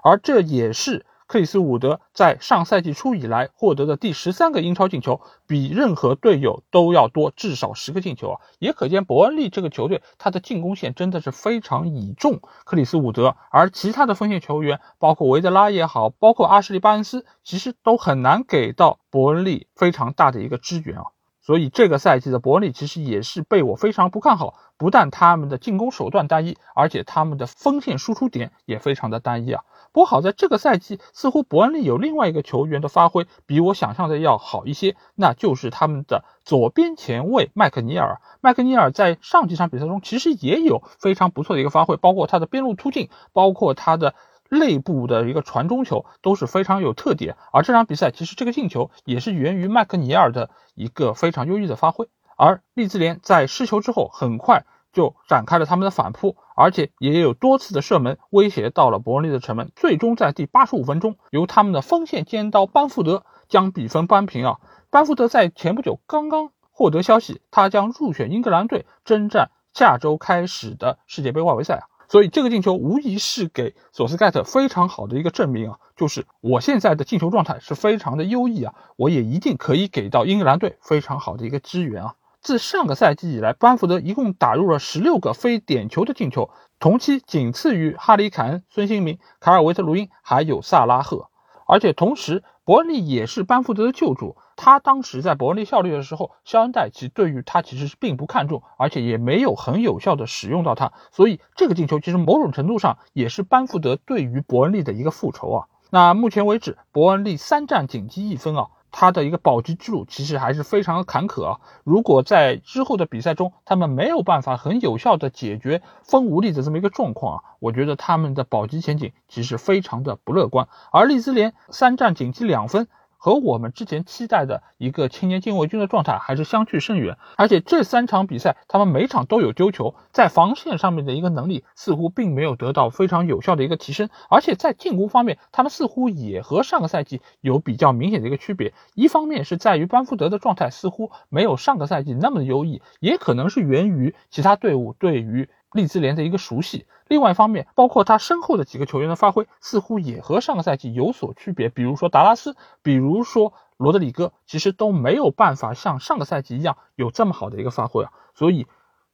而这也是。克里斯伍德在上赛季初以来获得的第十三个英超进球，比任何队友都要多至少十个进球啊！也可见伯恩利这个球队，他的进攻线真的是非常倚重克里斯伍德，而其他的锋线球员，包括维德拉也好，包括阿什利巴恩斯，其实都很难给到伯恩利非常大的一个支援啊！所以这个赛季的伯恩利其实也是被我非常不看好，不但他们的进攻手段单一，而且他们的锋线输出点也非常的单一啊！不过好在这个赛季，似乎伯恩利有另外一个球员的发挥比我想象的要好一些，那就是他们的左边前卫麦克尼尔。麦克尼尔在上几场比赛中其实也有非常不错的一个发挥，包括他的边路突进，包括他的内部的一个传中球都是非常有特点。而这场比赛其实这个进球也是源于麦克尼尔的一个非常优异的发挥。而利兹联在失球之后，很快。就展开了他们的反扑，而且也有多次的射门威胁到了伯恩利的城门。最终在第八十五分钟，由他们的锋线尖刀班福德将比分扳平啊！班福德在前不久刚刚获得消息，他将入选英格兰队征战下周开始的世界杯外围赛啊！所以这个进球无疑是给索斯盖特非常好的一个证明啊，就是我现在的进球状态是非常的优异啊，我也一定可以给到英格兰队非常好的一个支援啊！自上个赛季以来，班福德一共打入了十六个非点球的进球，同期仅次于哈里凯恩、孙兴民、卡尔维特卢因还有萨拉赫。而且同时，伯恩利也是班福德的旧主。他当时在伯恩利效力的时候，肖恩戴奇对于他其实是并不看重，而且也没有很有效的使用到他。所以这个进球其实某种程度上也是班福德对于伯恩利的一个复仇啊。那目前为止，伯恩利三战仅积一分啊。他的一个保级之路其实还是非常的坎坷啊！如果在之后的比赛中，他们没有办法很有效的解决风无力的这么一个状况啊，我觉得他们的保级前景其实非常的不乐观。而利兹联三战仅积两分。和我们之前期待的一个青年禁卫军的状态还是相去甚远，而且这三场比赛他们每场都有丢球，在防线上面的一个能力似乎并没有得到非常有效的一个提升，而且在进攻方面，他们似乎也和上个赛季有比较明显的一个区别。一方面是在于班福德的状态似乎没有上个赛季那么的优异，也可能是源于其他队伍对于。利兹联的一个熟悉，另外一方面，包括他身后的几个球员的发挥，似乎也和上个赛季有所区别。比如说达拉斯，比如说罗德里戈，其实都没有办法像上个赛季一样有这么好的一个发挥啊。所以，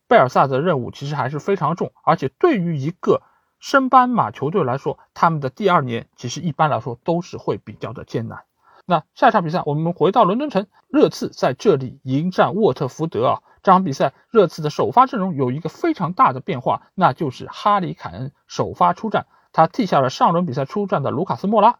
贝尔萨的任务其实还是非常重，而且对于一个升班马球队来说，他们的第二年其实一般来说都是会比较的艰难。那下一场比赛，我们回到伦敦城，热刺在这里迎战沃特福德啊。这场比赛，热刺的首发阵容有一个非常大的变化，那就是哈里凯恩首发出战，他替下了上轮比赛出战的卢卡斯莫拉。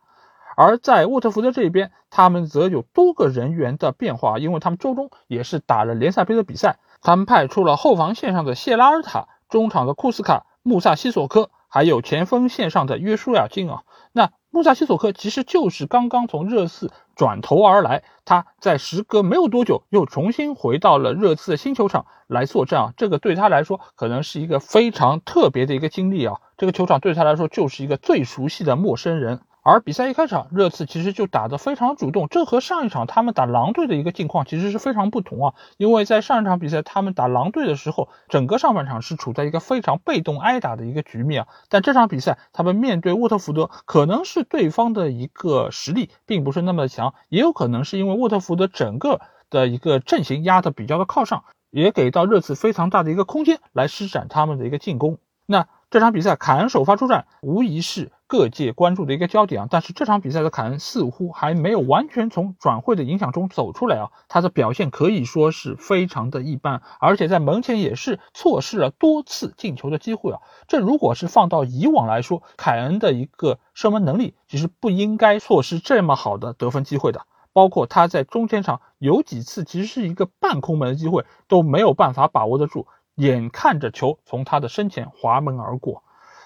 而在沃特福德这一边，他们则有多个人员的变化，因为他们周中也是打了联赛杯的比赛，他们派出了后防线上的谢拉尔塔，中场的库斯卡、穆萨西索科，还有前锋线上的约书亚金啊。那穆萨西索克其实就是刚刚从热刺转头而来，他在时隔没有多久又重新回到了热刺的新球场来作战啊，这个对他来说可能是一个非常特别的一个经历啊，这个球场对他来说就是一个最熟悉的陌生人。而比赛一开场，热刺其实就打得非常主动，这和上一场他们打狼队的一个境况其实是非常不同啊。因为在上一场比赛他们打狼队的时候，整个上半场是处在一个非常被动挨打的一个局面啊。但这场比赛他们面对沃特福德，可能是对方的一个实力并不是那么的强，也有可能是因为沃特福德整个的一个阵型压得比较的靠上，也给到热刺非常大的一个空间来施展他们的一个进攻。那这场比赛凯恩首发出战，无疑是。各界关注的一个焦点啊，但是这场比赛的凯恩似乎还没有完全从转会的影响中走出来啊，他的表现可以说是非常的一般，而且在门前也是错失了多次进球的机会啊。这如果是放到以往来说，凯恩的一个射门能力其实不应该错失这么好的得分机会的，包括他在中前场有几次其实是一个半空门的机会都没有办法把握得住，眼看着球从他的身前滑门而过。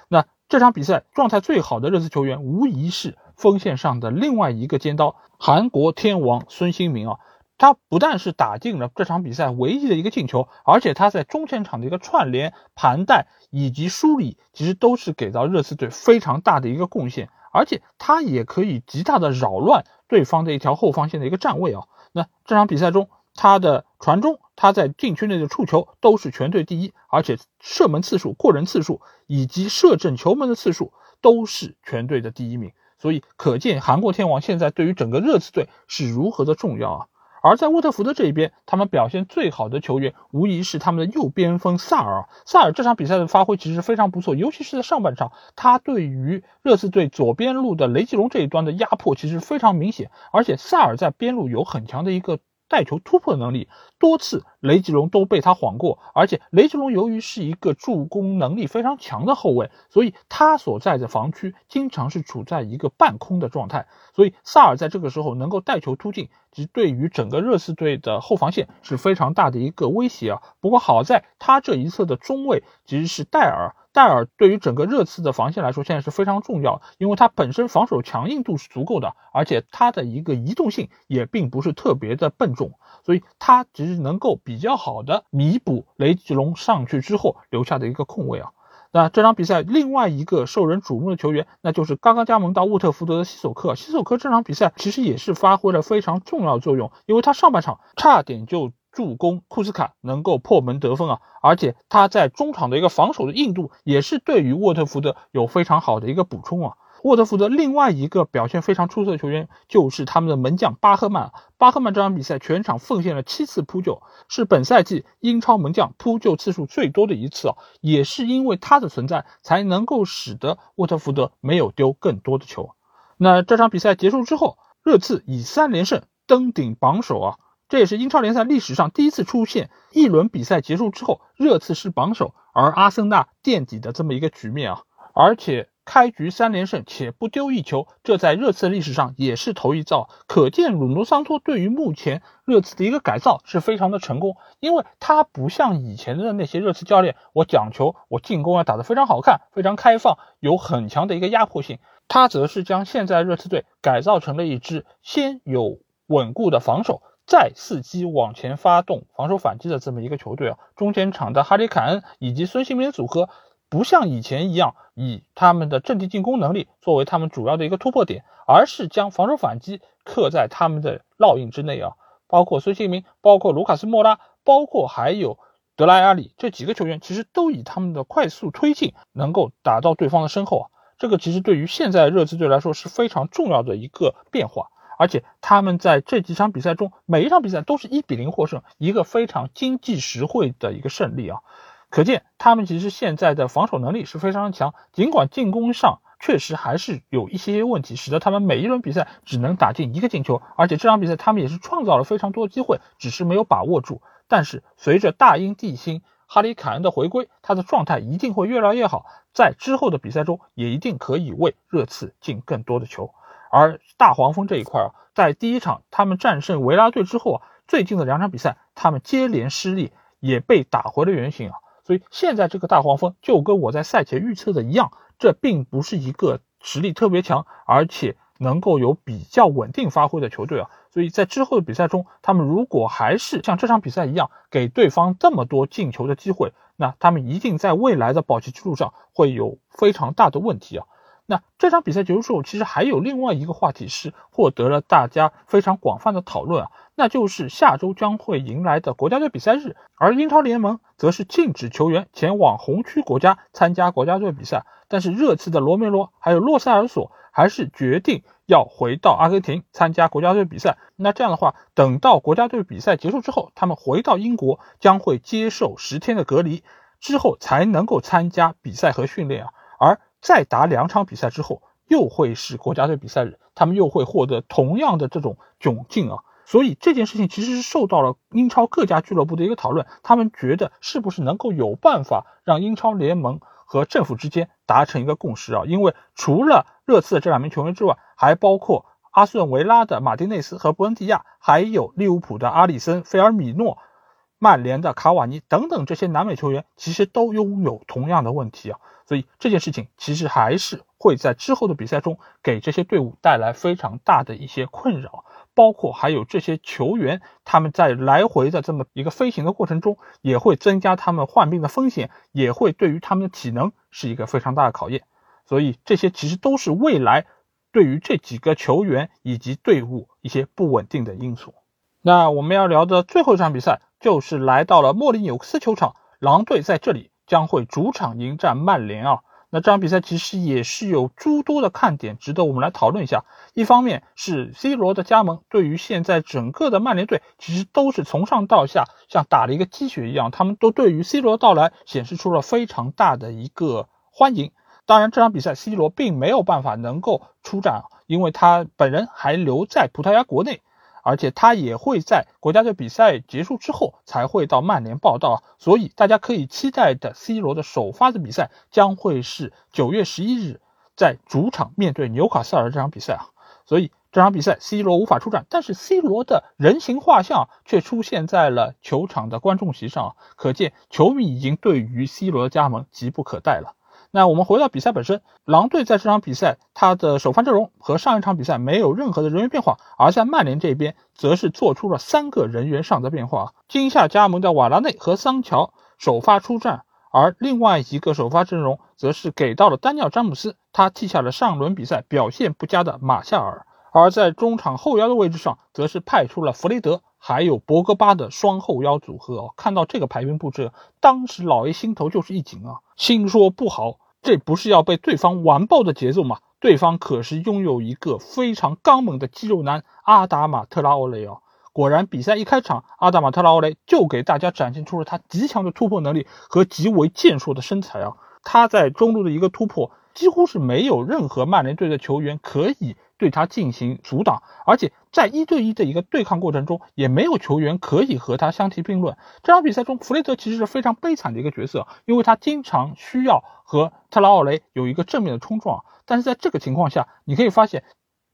那这场比赛状态最好的热刺球员无疑是锋线上的另外一个尖刀——韩国天王孙兴民啊！他不但是打进了这场比赛唯一的一个进球，而且他在中前场的一个串联、盘带以及梳理，其实都是给到热刺队非常大的一个贡献。而且他也可以极大的扰乱对方的一条后防线的一个站位啊！那这场比赛中，他的传中，他在禁区内的触球都是全队第一，而且射门次数、过人次数以及射正球门的次数都是全队的第一名。所以可见韩国天王现在对于整个热刺队是如何的重要啊！而在沃特福德这一边，他们表现最好的球员无疑是他们的右边锋萨尔。萨尔这场比赛的发挥其实非常不错，尤其是在上半场，他对于热刺队左边路的雷吉隆这一端的压迫其实非常明显，而且萨尔在边路有很强的一个。带球突破的能力，多次雷吉隆都被他晃过，而且雷吉隆由于是一个助攻能力非常强的后卫，所以他所在的防区经常是处在一个半空的状态，所以萨尔在这个时候能够带球突进，其实对于整个热刺队的后防线是非常大的一个威胁啊。不过好在他这一侧的中卫其实是戴尔。戴尔对于整个热刺的防线来说，现在是非常重要，因为他本身防守强硬度是足够的，而且他的一个移动性也并不是特别的笨重，所以他其实能够比较好的弥补雷吉隆上去之后留下的一个空位啊。那这场比赛另外一个受人瞩目的球员，那就是刚刚加盟到沃特福德的西索克。西索克这场比赛其实也是发挥了非常重要作用，因为他上半场差点就。助攻库斯卡能够破门得分啊，而且他在中场的一个防守的硬度也是对于沃特福德有非常好的一个补充啊。沃特福德另外一个表现非常出色的球员就是他们的门将巴赫曼。巴赫曼这场比赛全场奉献了七次扑救，是本赛季英超门将扑救次数最多的一次啊。也是因为他的存在，才能够使得沃特福德没有丢更多的球。那这场比赛结束之后，热刺以三连胜登顶榜首啊。这也是英超联赛历史上第一次出现一轮比赛结束之后，热刺是榜首，而阿森纳垫底的这么一个局面啊！而且开局三连胜且不丢一球，这在热刺历史上也是头一遭。可见鲁诺桑托对于目前热刺的一个改造是非常的成功，因为他不像以前的那些热刺教练，我讲求我进攻要打得非常好看、非常开放，有很强的一个压迫性，他则是将现在热刺队改造成了一支先有稳固的防守。再伺机往前发动防守反击的这么一个球队啊，中间场的哈里凯恩以及孙兴民组合，不像以前一样以他们的阵地进攻能力作为他们主要的一个突破点，而是将防守反击刻在他们的烙印之内啊。包括孙兴民，包括卢卡斯莫拉，包括还有德拉阿里这几个球员，其实都以他们的快速推进能够打到对方的身后啊。这个其实对于现在热刺队来说是非常重要的一个变化。而且他们在这几场比赛中，每一场比赛都是一比零获胜，一个非常经济实惠的一个胜利啊！可见他们其实现在的防守能力是非常强，尽管进攻上确实还是有一些问题，使得他们每一轮比赛只能打进一个进球。而且这场比赛他们也是创造了非常多的机会，只是没有把握住。但是随着大英帝星哈里凯恩的回归，他的状态一定会越来越好，在之后的比赛中也一定可以为热刺进更多的球。而大黄蜂这一块啊，在第一场他们战胜维拉队之后啊，最近的两场比赛他们接连失利，也被打回了原形啊。所以现在这个大黄蜂就跟我在赛前预测的一样，这并不是一个实力特别强，而且能够有比较稳定发挥的球队啊。所以在之后的比赛中，他们如果还是像这场比赛一样给对方这么多进球的机会，那他们一定在未来的保级之路上会有非常大的问题啊。那这场比赛结束之后，其实还有另外一个话题是获得了大家非常广泛的讨论啊，那就是下周将会迎来的国家队比赛日，而英超联盟则是禁止球员前往红区国家参加国家队比赛，但是热刺的罗梅罗还有洛塞尔索还是决定要回到阿根廷参加国家队比赛。那这样的话，等到国家队比赛结束之后，他们回到英国将会接受十天的隔离，之后才能够参加比赛和训练啊，而。再打两场比赛之后，又会是国家队比赛日，他们又会获得同样的这种窘境啊！所以这件事情其实是受到了英超各家俱乐部的一个讨论，他们觉得是不是能够有办法让英超联盟和政府之间达成一个共识啊？因为除了热刺的这两名球员之外，还包括阿斯顿维拉的马丁内斯和伯恩蒂亚，还有利物浦的阿里森、菲尔米诺。曼联的卡瓦尼等等这些南美球员其实都拥有同样的问题啊，所以这件事情其实还是会在之后的比赛中给这些队伍带来非常大的一些困扰，包括还有这些球员他们在来回的这么一个飞行的过程中，也会增加他们患病的风险，也会对于他们的体能是一个非常大的考验，所以这些其实都是未来对于这几个球员以及队伍一些不稳定的因素。那我们要聊的最后一场比赛。就是来到了莫里纽克斯球场，狼队在这里将会主场迎战曼联啊。那这场比赛其实也是有诸多的看点，值得我们来讨论一下。一方面是 C 罗的加盟，对于现在整个的曼联队，其实都是从上到下像打了一个鸡血一样，他们都对于 C 罗的到来显示出了非常大的一个欢迎。当然，这场比赛 C 罗并没有办法能够出战，因为他本人还留在葡萄牙国内。而且他也会在国家队比赛结束之后才会到曼联报道啊，所以大家可以期待的 C 罗的首发的比赛将会是九月十一日在主场面对纽卡斯尔这场比赛啊。所以这场比赛 C 罗无法出战，但是 C 罗的人形画像却出现在了球场的观众席上啊，可见球迷已经对于 C 罗的加盟急不可待了。那我们回到比赛本身，狼队在这场比赛，他的首发阵容和上一场比赛没有任何的人员变化，而在曼联这边则是做出了三个人员上的变化。今夏加盟的瓦拉内和桑乔首发出战，而另外一个首发阵容则是给到了丹尼尔詹姆斯，他替下了上轮比赛表现不佳的马夏尔。而在中场后腰的位置上，则是派出了弗雷德还有博格巴的双后腰组合。哦，看到这个排兵布阵，当时老 A 心头就是一紧啊，心说不好。这不是要被对方完爆的节奏吗？对方可是拥有一个非常刚猛的肌肉男阿达马特拉奥雷哦。果然，比赛一开场，阿达马特拉奥雷就给大家展现出了他极强的突破能力和极为健硕的身材啊！他在中路的一个突破，几乎是没有任何曼联队的球员可以。对他进行阻挡，而且在一对一的一个对抗过程中，也没有球员可以和他相提并论。这场比赛中，弗雷德其实是非常悲惨的一个角色，因为他经常需要和特拉奥雷有一个正面的冲撞。但是在这个情况下，你可以发现，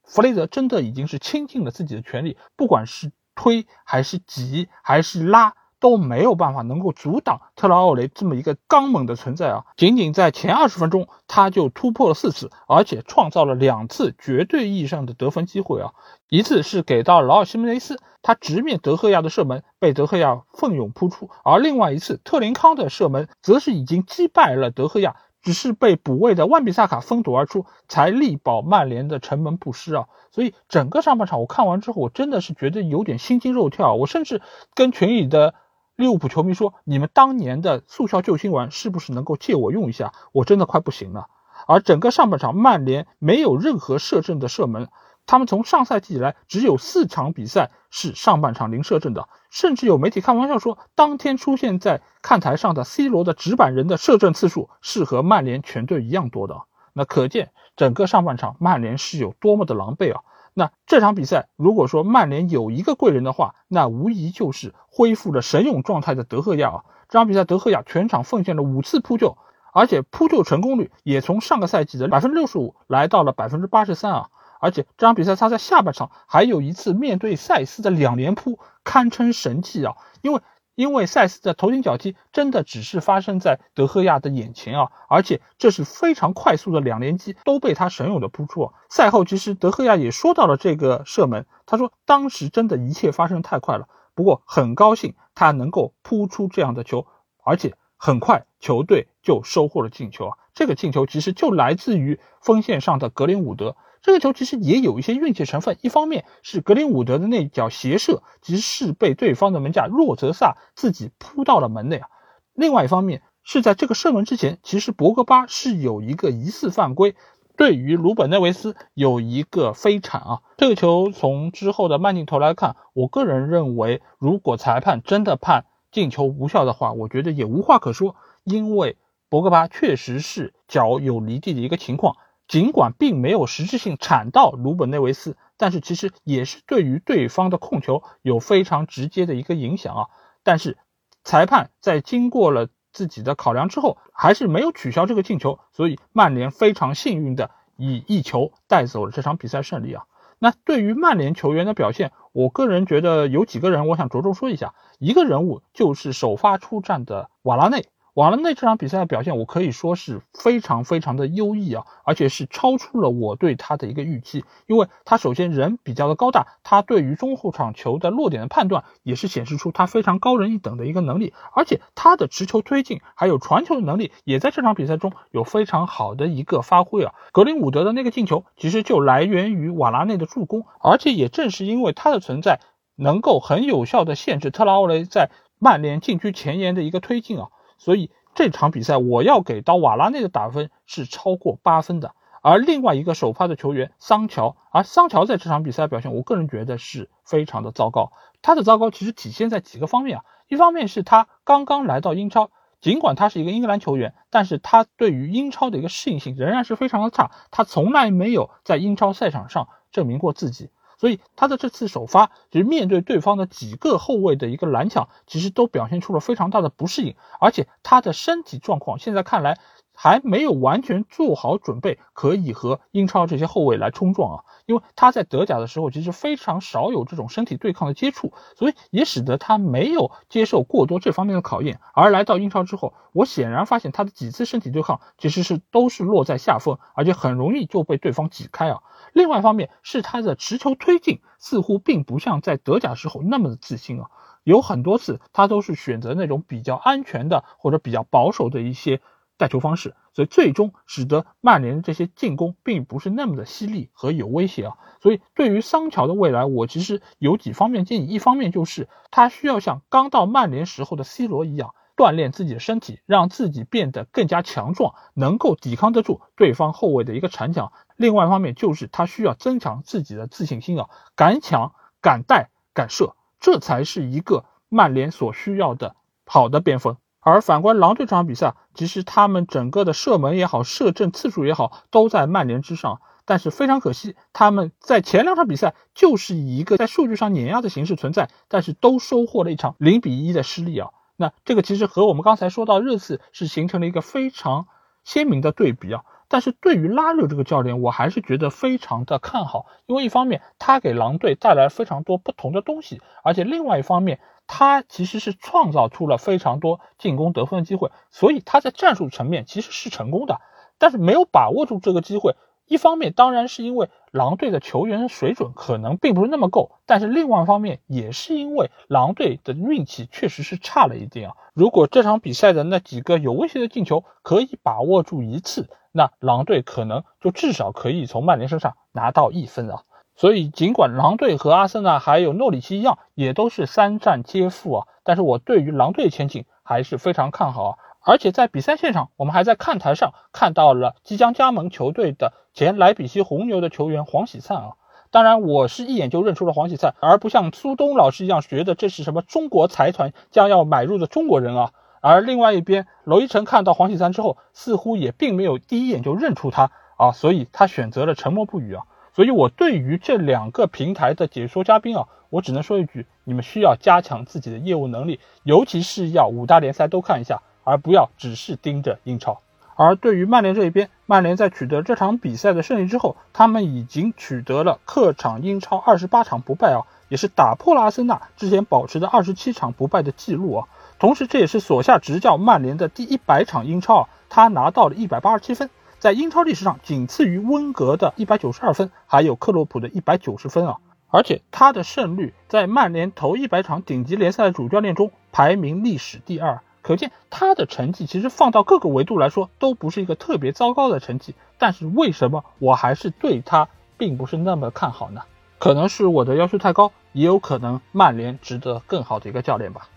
弗雷德真的已经是倾尽了自己的全力，不管是推还是挤还是拉。都没有办法能够阻挡特拉奥雷这么一个刚猛的存在啊！仅仅在前二十分钟，他就突破了四次，而且创造了两次绝对意义上的得分机会啊！一次是给到劳尔西门内斯，他直面德赫亚的射门被德赫亚奋勇扑出；而另外一次特林康的射门，则是已经击败了德赫亚。只是被补位的万比萨卡封堵而出，才力保曼联的城门不失啊！所以整个上半场我看完之后，我真的是觉得有点心惊肉跳。我甚至跟群里的。利物浦球迷说：“你们当年的速效救心丸是不是能够借我用一下？我真的快不行了。”而整个上半场，曼联没有任何射正的射门，他们从上赛季以来只有四场比赛是上半场零射正的，甚至有媒体开玩笑说，当天出现在看台上的 C 罗的纸板人的射正次数是和曼联全队一样多的。那可见整个上半场曼联是有多么的狼狈啊！那这场比赛，如果说曼联有一个贵人的话，那无疑就是恢复了神勇状态的德赫亚啊！这场比赛，德赫亚全场奉献了五次扑救，而且扑救成功率也从上个赛季的百分之六十五来到了百分之八十三啊！而且这场比赛他在下半场还有一次面对塞斯的两连扑，堪称神迹啊！因为因为塞斯的头顶脚踢真的只是发生在德赫亚的眼前啊，而且这是非常快速的两连击，都被他神勇的扑出。赛后其实德赫亚也说到了这个射门，他说当时真的一切发生太快了，不过很高兴他能够扑出这样的球，而且很快球队就收获了进球啊。这个进球其实就来自于锋线上的格林伍德。这个球其实也有一些运气成分，一方面是格林伍德的那脚斜射，其实是被对方的门将若泽萨自己扑到了门内啊。另外一方面是在这个射门之前，其实博格巴是有一个疑似犯规，对于鲁本内维斯有一个飞铲啊。这个球从之后的慢镜头来看，我个人认为，如果裁判真的判进球无效的话，我觉得也无话可说，因为博格巴确实是脚有离地的一个情况。尽管并没有实质性铲到鲁本内维斯，但是其实也是对于对方的控球有非常直接的一个影响啊。但是裁判在经过了自己的考量之后，还是没有取消这个进球，所以曼联非常幸运的以一球带走了这场比赛胜利啊。那对于曼联球员的表现，我个人觉得有几个人我想着重说一下，一个人物就是首发出战的瓦拉内。瓦拉内这场比赛的表现，我可以说是非常非常的优异啊，而且是超出了我对他的一个预期。因为他首先人比较的高大，他对于中后场球的落点的判断也是显示出他非常高人一等的一个能力，而且他的持球推进还有传球的能力也在这场比赛中有非常好的一个发挥啊。格林伍德的那个进球其实就来源于瓦拉内的助攻，而且也正是因为他的存在，能够很有效的限制特拉奥雷在曼联禁区前沿的一个推进啊。所以这场比赛我要给到瓦拉内的打分是超过八分的。而另外一个首发的球员桑乔，而桑乔在这场比赛表现，我个人觉得是非常的糟糕。他的糟糕其实体现在几个方面啊，一方面是他刚刚来到英超，尽管他是一个英格兰球员，但是他对于英超的一个适应性仍然是非常的差，他从来没有在英超赛场上证明过自己。所以他的这次首发，其实面对对方的几个后卫的一个拦抢，其实都表现出了非常大的不适应，而且他的身体状况现在看来。还没有完全做好准备，可以和英超这些后卫来冲撞啊！因为他在德甲的时候其实非常少有这种身体对抗的接触，所以也使得他没有接受过多这方面的考验。而来到英超之后，我显然发现他的几次身体对抗其实是都是落在下风，而且很容易就被对方挤开啊！另外一方面是他的持球推进似乎并不像在德甲时候那么的自信啊，有很多次他都是选择那种比较安全的或者比较保守的一些。带球方式，所以最终使得曼联的这些进攻并不是那么的犀利和有威胁啊。所以对于桑乔的未来，我其实有几方面建议。一方面就是他需要像刚到曼联时候的 C 罗一样，锻炼自己的身体，让自己变得更加强壮，能够抵抗得住对方后卫的一个铲抢。另外一方面就是他需要增强自己的自信心啊，敢抢、敢带、敢射，这才是一个曼联所需要的好的边锋。而反观狼队这场比赛，其实他们整个的射门也好，射正次数也好，都在曼联之上。但是非常可惜，他们在前两场比赛就是以一个在数据上碾压的形式存在，但是都收获了一场零比一的失利啊。那这个其实和我们刚才说到热刺是形成了一个非常鲜明的对比啊。但是对于拉热这个教练，我还是觉得非常的看好，因为一方面他给狼队带来非常多不同的东西，而且另外一方面。他其实是创造出了非常多进攻得分的机会，所以他在战术层面其实是成功的，但是没有把握住这个机会。一方面当然是因为狼队的球员水准可能并不是那么够，但是另外一方面也是因为狼队的运气确实是差了一点啊。如果这场比赛的那几个有威胁的进球可以把握住一次，那狼队可能就至少可以从曼联身上拿到一分啊。所以，尽管狼队和阿森纳还有诺里奇一样，也都是三战皆负啊，但是我对于狼队前景还是非常看好啊。而且在比赛现场，我们还在看台上看到了即将加盟球队的前莱比锡红牛的球员黄喜灿啊。当然，我是一眼就认出了黄喜灿，而不像苏东老师一样觉得这是什么中国财团将要买入的中国人啊。而另外一边，娄一晨看到黄喜灿之后，似乎也并没有第一眼就认出他啊，所以他选择了沉默不语啊。所以，我对于这两个平台的解说嘉宾啊，我只能说一句：你们需要加强自己的业务能力，尤其是要五大联赛都看一下，而不要只是盯着英超。而对于曼联这一边，曼联在取得这场比赛的胜利之后，他们已经取得了客场英超二十八场不败啊，也是打破了阿森纳之前保持的二十七场不败的记录啊。同时，这也是所下执教曼联的第一百场英超啊，他拿到了一百八十七分。在英超历史上，仅次于温格的一百九十二分，还有克洛普的一百九十分啊！而且他的胜率在曼联头一百场顶级联赛的主教练中排名历史第二，可见他的成绩其实放到各个维度来说都不是一个特别糟糕的成绩。但是为什么我还是对他并不是那么看好呢？可能是我的要求太高，也有可能曼联值得更好的一个教练吧。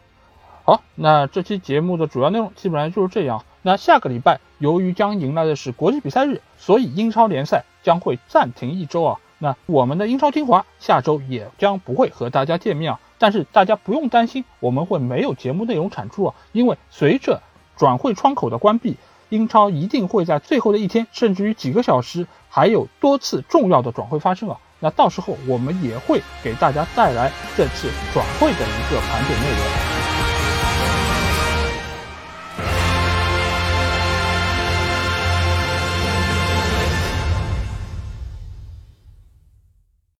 好，那这期节目的主要内容基本上就是这样。那下个礼拜，由于将迎来的是国际比赛日，所以英超联赛将会暂停一周啊。那我们的英超精华下周也将不会和大家见面啊。但是大家不用担心，我们会没有节目内容产出啊，因为随着转会窗口的关闭，英超一定会在最后的一天，甚至于几个小时，还有多次重要的转会发生啊。那到时候我们也会给大家带来这次转会的一个盘点内容。